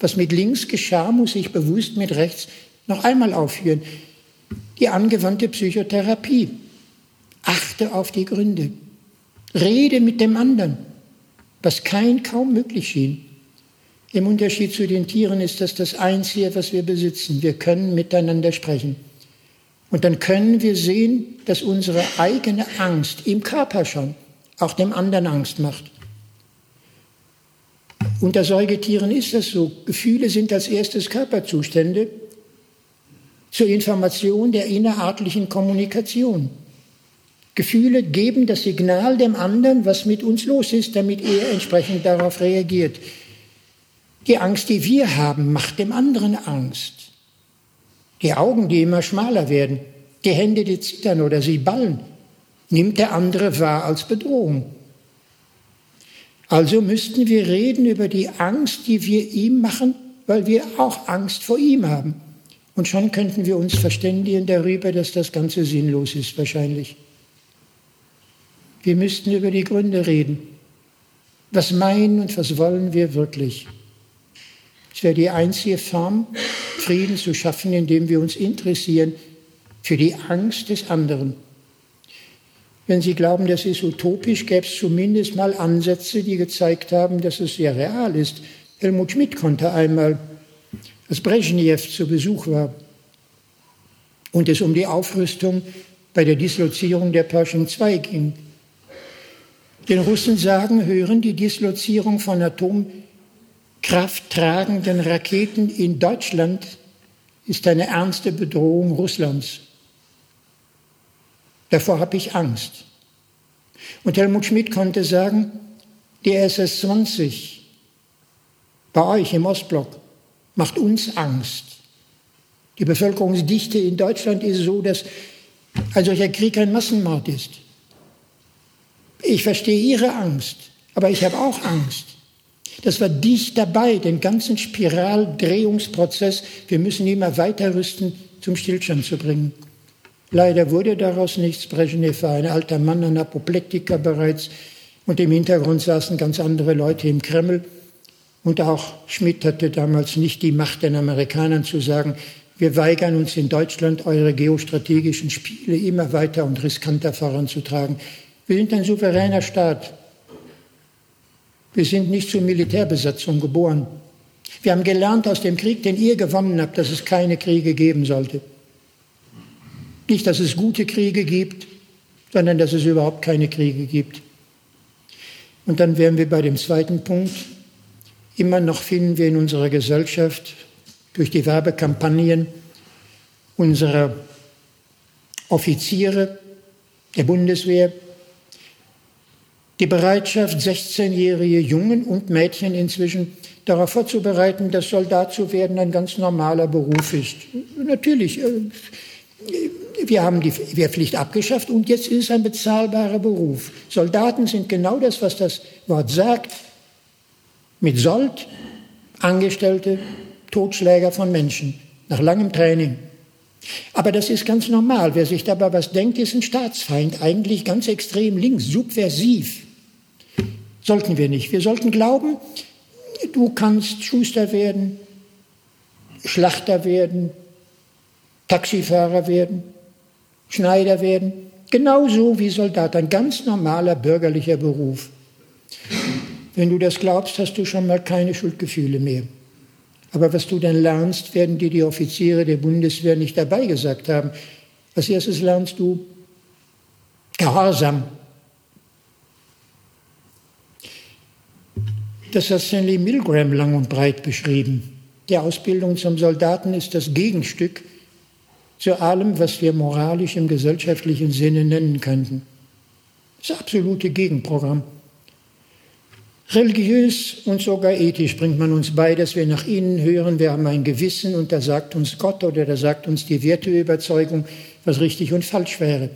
Was mit links geschah, muss ich bewusst mit rechts noch einmal aufführen. Die angewandte Psychotherapie. Achte auf die Gründe. Rede mit dem anderen, was kein kaum möglich schien. Im Unterschied zu den Tieren ist das das Einzige, was wir besitzen. Wir können miteinander sprechen. Und dann können wir sehen, dass unsere eigene Angst im Körper schon auch dem anderen Angst macht. Unter Säugetieren ist das so. Gefühle sind als erstes Körperzustände zur Information der innerartlichen Kommunikation. Gefühle geben das Signal dem anderen, was mit uns los ist, damit er entsprechend darauf reagiert. Die Angst, die wir haben, macht dem anderen Angst. Die Augen, die immer schmaler werden, die Hände, die zittern oder sie ballen, nimmt der andere wahr als Bedrohung. Also müssten wir reden über die Angst, die wir ihm machen, weil wir auch Angst vor ihm haben. Und schon könnten wir uns verständigen darüber, dass das Ganze sinnlos ist wahrscheinlich. Wir müssten über die Gründe reden. Was meinen und was wollen wir wirklich? Es wäre die einzige Form, Frieden zu schaffen, indem wir uns interessieren für die Angst des anderen. Wenn Sie glauben, das ist utopisch, gäbe es zumindest mal Ansätze, die gezeigt haben, dass es sehr real ist. Helmut Schmidt konnte einmal, als Brezhnev zu Besuch war und es um die Aufrüstung bei der Dislozierung der Pershing 2 ging. Den Russen sagen, hören die Dislozierung von atomkrafttragenden Raketen in Deutschland ist eine ernste Bedrohung Russlands. Davor habe ich Angst. Und Helmut Schmidt konnte sagen, die SS-20 bei euch im Ostblock macht uns Angst. Die Bevölkerungsdichte in Deutschland ist so, dass ein solcher Krieg ein Massenmord ist. Ich verstehe Ihre Angst, aber ich habe auch Angst. Das war dicht dabei, den ganzen Spiraldrehungsprozess. Wir müssen immer weiter rüsten, zum Stillstand zu bringen. Leider wurde daraus nichts. Brezhnev war ein alter Mann, ein Apoplektiker bereits. Und im Hintergrund saßen ganz andere Leute im Kreml. Und auch Schmidt hatte damals nicht die Macht, den Amerikanern zu sagen, wir weigern uns in Deutschland, eure geostrategischen Spiele immer weiter und riskanter voranzutragen. Wir sind ein souveräner Staat. Wir sind nicht zur Militärbesatzung geboren. Wir haben gelernt aus dem Krieg, den ihr gewonnen habt, dass es keine Kriege geben sollte. Nicht, dass es gute Kriege gibt, sondern dass es überhaupt keine Kriege gibt. Und dann wären wir bei dem zweiten Punkt. Immer noch finden wir in unserer Gesellschaft durch die Werbekampagnen unserer Offiziere der Bundeswehr die Bereitschaft, 16-jährige Jungen und Mädchen inzwischen darauf vorzubereiten, dass Soldat zu werden ein ganz normaler Beruf ist. Natürlich, äh, wir haben die Wehrpflicht abgeschafft und jetzt ist es ein bezahlbarer Beruf. Soldaten sind genau das, was das Wort sagt. Mit Sold, Angestellte, Totschläger von Menschen, nach langem Training. Aber das ist ganz normal. Wer sich dabei was denkt, ist ein Staatsfeind, eigentlich ganz extrem links, subversiv. Sollten wir nicht. Wir sollten glauben, du kannst Schuster werden, Schlachter werden, Taxifahrer werden, Schneider werden, genauso wie Soldat, ein ganz normaler bürgerlicher Beruf. Wenn du das glaubst, hast du schon mal keine Schuldgefühle mehr. Aber was du dann lernst, werden dir die Offiziere der Bundeswehr nicht dabei gesagt haben. Als erstes lernst du Gehorsam. Das hat Stanley Milgram lang und breit beschrieben. Die Ausbildung zum Soldaten ist das Gegenstück zu allem, was wir moralisch im gesellschaftlichen Sinne nennen könnten. Das absolute Gegenprogramm. Religiös und sogar ethisch bringt man uns bei, dass wir nach innen hören, wir haben ein Gewissen und da sagt uns Gott oder da sagt uns die Werteüberzeugung, was richtig und falsch wäre.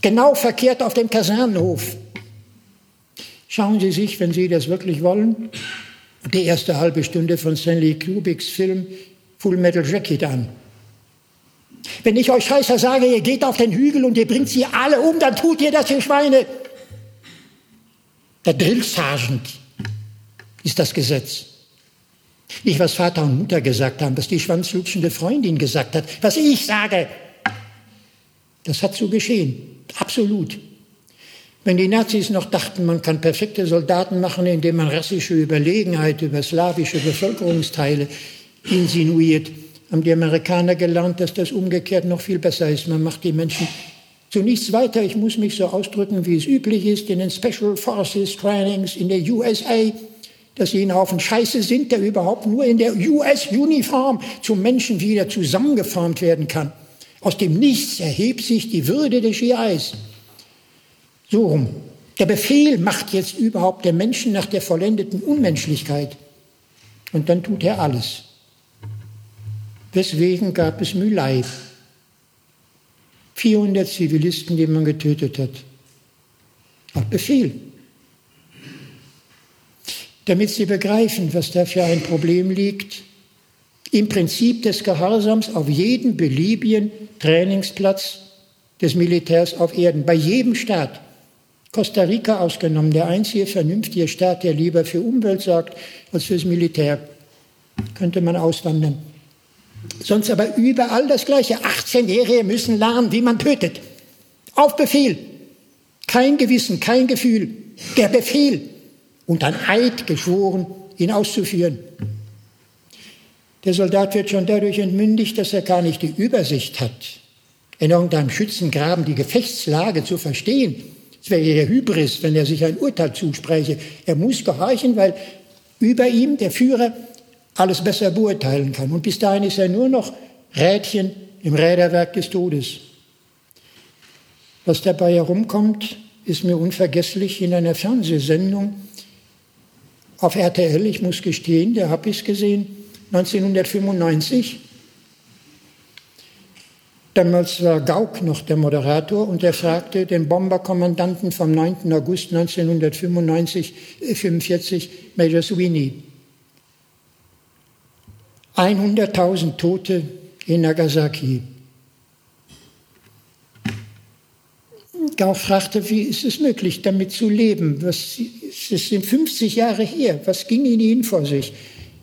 Genau verkehrt auf dem Kasernenhof. Schauen Sie sich, wenn Sie das wirklich wollen, die erste halbe Stunde von Stanley Kubricks Film Full Metal Jacket an. Wenn ich euch Scheißer sage, ihr geht auf den Hügel und ihr bringt sie alle um, dann tut ihr das, ihr Schweine. Der Drill Sergeant ist das Gesetz. Nicht, was Vater und Mutter gesagt haben, was die schwanzlutschende Freundin gesagt hat, was ich sage. Das hat so geschehen. Absolut. Wenn die Nazis noch dachten, man kann perfekte Soldaten machen, indem man rassische Überlegenheit über slawische Bevölkerungsteile insinuiert, haben die Amerikaner gelernt, dass das umgekehrt noch viel besser ist. Man macht die Menschen zu nichts weiter. Ich muss mich so ausdrücken, wie es üblich ist in den Special Forces Trainings in der USA, dass sie ein Haufen Scheiße sind, der überhaupt nur in der US-Uniform zum Menschen wieder zusammengeformt werden kann. Aus dem Nichts erhebt sich die Würde des GIs. So rum. Der Befehl macht jetzt überhaupt der Menschen nach der vollendeten Unmenschlichkeit. Und dann tut er alles. Weswegen gab es Mülei? 400 Zivilisten, die man getötet hat. Auf Befehl. Damit Sie begreifen, was da für ein Problem liegt, im Prinzip des Gehorsams auf jeden beliebigen Trainingsplatz des Militärs auf Erden, bei jedem Staat. Costa Rica ausgenommen, der einzige vernünftige Staat, der lieber für Umwelt sorgt als fürs Militär. Könnte man auswandern. Sonst aber überall das Gleiche. 18-Jährige müssen lernen, wie man tötet. Auf Befehl. Kein Gewissen, kein Gefühl. Der Befehl. Und ein Eid geschworen, ihn auszuführen. Der Soldat wird schon dadurch entmündigt, dass er gar nicht die Übersicht hat, in irgendeinem Schützengraben die Gefechtslage zu verstehen. Es wäre ja Hybris, wenn er sich ein Urteil zuspräche. Er muss gehorchen, weil über ihm der Führer alles besser beurteilen kann. Und bis dahin ist er nur noch Rädchen im Räderwerk des Todes. Was dabei herumkommt, ist mir unvergesslich in einer Fernsehsendung auf RTL, ich muss gestehen, da habe ich es gesehen, 1995. Damals war Gauck noch der Moderator und er fragte den Bomberkommandanten vom 9. August 1945, 45, Major Sweeney, 100.000 Tote in Nagasaki. Gau fragte, wie ist es möglich, damit zu leben? Was, es sind 50 Jahre her. Was ging in ihnen vor sich?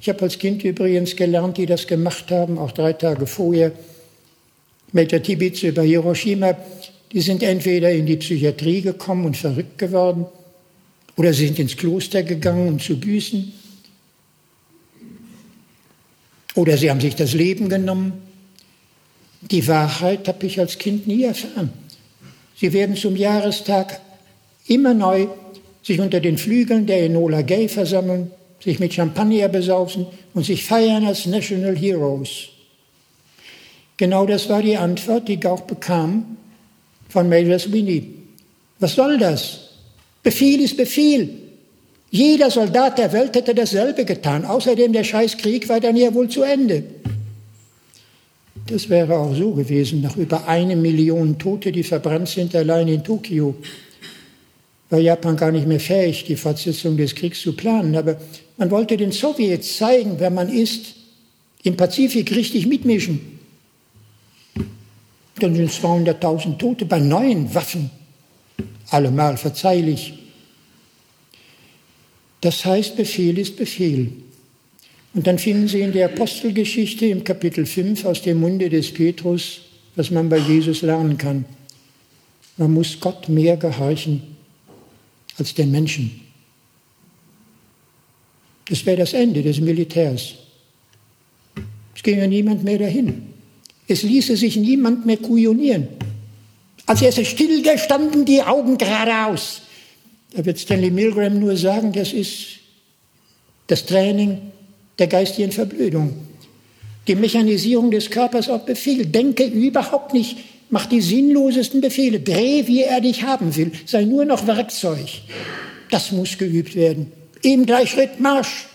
Ich habe als Kind übrigens gelernt, die das gemacht haben, auch drei Tage vorher. Major Tibitz über Hiroshima, die sind entweder in die Psychiatrie gekommen und verrückt geworden, oder sie sind ins Kloster gegangen, um zu büßen. Oder sie haben sich das Leben genommen. Die Wahrheit habe ich als Kind nie erfahren. Sie werden zum Jahrestag immer neu sich unter den Flügeln der Enola Gay versammeln, sich mit Champagner besaufen und sich feiern als National Heroes. Genau das war die Antwort, die Gauch bekam von Major Sweeney. Was soll das? Befehl ist Befehl. Jeder Soldat der Welt hätte dasselbe getan. Außerdem, der Scheißkrieg war dann ja wohl zu Ende. Das wäre auch so gewesen, nach über eine Million Tote, die verbrannt sind allein in Tokio. War Japan gar nicht mehr fähig, die Fortsetzung des Kriegs zu planen. Aber man wollte den Sowjets zeigen, wer man ist, im Pazifik richtig mitmischen. Dann sind 200.000 Tote bei neuen Waffen. Allemal verzeihlich. Das heißt, Befehl ist Befehl. Und dann finden Sie in der Apostelgeschichte im Kapitel 5 aus dem Munde des Petrus, was man bei Jesus lernen kann. Man muss Gott mehr gehorchen als den Menschen. Das wäre das Ende des Militärs. Es ginge niemand mehr dahin. Es ließe sich niemand mehr kujonieren. Als er ist stillgestanden, die Augen geradeaus. Da wird Stanley Milgram nur sagen, das ist Das Training der geistigen Verblödung. Die Mechanisierung des Körpers auf Befehl. Denke überhaupt nicht. Mach die sinnlosesten Befehle. Dreh, wie er dich haben will. Sei nur noch Werkzeug. Das muss geübt werden. Eben gleich Schritt, Marsch.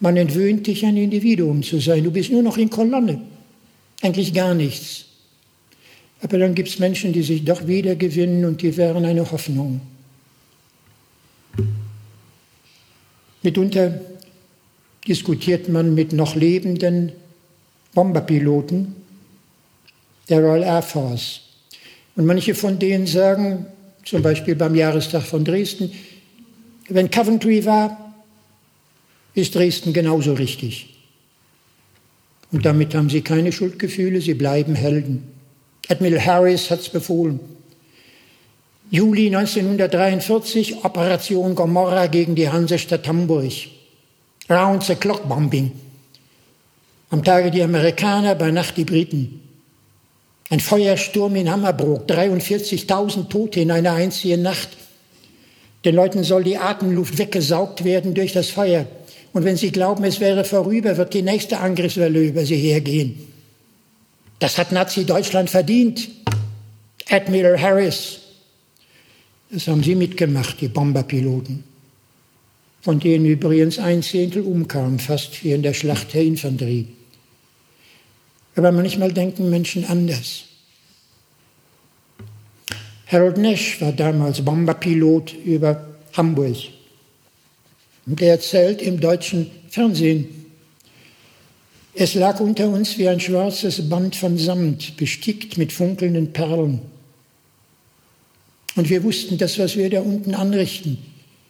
Man entwöhnt dich, ein Individuum zu sein. Du bist nur noch in Kolonne. Eigentlich gar nichts. Aber dann gibt es Menschen, die sich doch wiedergewinnen und die wären eine Hoffnung. Mitunter diskutiert man mit noch lebenden Bomberpiloten der Royal Air Force. Und manche von denen sagen, zum Beispiel beim Jahrestag von Dresden, wenn Coventry war, ist Dresden genauso richtig. Und damit haben sie keine Schuldgefühle, sie bleiben Helden. Admiral Harris hat es befohlen. Juli 1943, Operation Gomorra gegen die Hansestadt Hamburg. Round the Clock Bombing. Am Tage die Amerikaner, bei Nacht die Briten. Ein Feuersturm in Hammerbrook, 43.000 Tote in einer einzigen Nacht. Den Leuten soll die Atemluft weggesaugt werden durch das Feuer. Und wenn sie glauben, es wäre vorüber, wird die nächste Angriffswelle über sie hergehen. Das hat Nazi-Deutschland verdient. Admiral Harris. Das haben sie mitgemacht, die Bomberpiloten. Von denen übrigens ein Zehntel umkamen, fast wie in der Schlacht der Infanterie. Aber manchmal denken Menschen anders. Harold Nash war damals Bomberpilot über Hamburg. Und er erzählt im deutschen Fernsehen, es lag unter uns wie ein schwarzes Band von Samt, bestickt mit funkelnden Perlen. Und wir wussten, das, was wir da unten anrichten,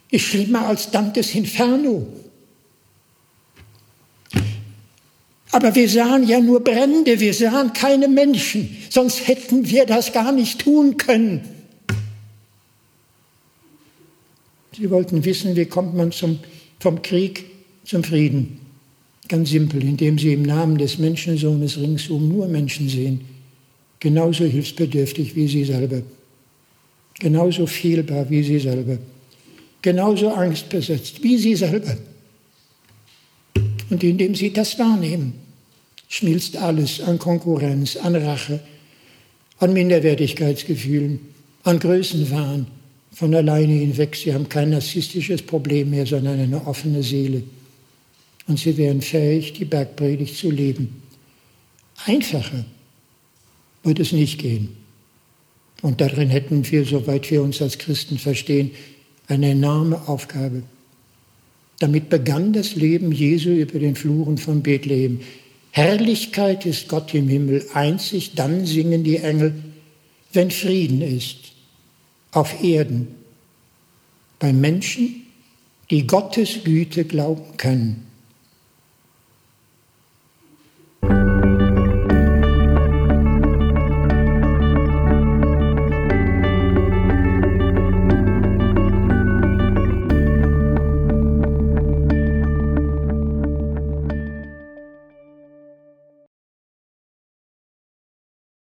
ist schlimmer als Dantes Inferno. Aber wir sahen ja nur Brände, wir sahen keine Menschen, sonst hätten wir das gar nicht tun können. Sie wollten wissen, wie kommt man zum, vom Krieg zum Frieden. Ganz simpel, indem sie im Namen des Menschensohnes ringsum nur Menschen sehen, genauso hilfsbedürftig wie sie selber, genauso fehlbar wie sie selber, genauso angstbesetzt wie sie selber. Und indem sie das wahrnehmen, schmilzt alles an Konkurrenz, an Rache, an Minderwertigkeitsgefühlen, an Größenwahn, von alleine hinweg. Sie haben kein narzisstisches Problem mehr, sondern eine offene Seele. Und sie wären fähig, die Bergpredigt zu leben. Einfacher wird es nicht gehen. Und darin hätten wir, soweit wir uns als Christen verstehen, eine enorme Aufgabe. Damit begann das Leben Jesu über den Fluren von Bethlehem. Herrlichkeit ist Gott im Himmel, einzig dann singen die Engel, wenn Frieden ist auf Erden bei Menschen, die Gottes Güte glauben können.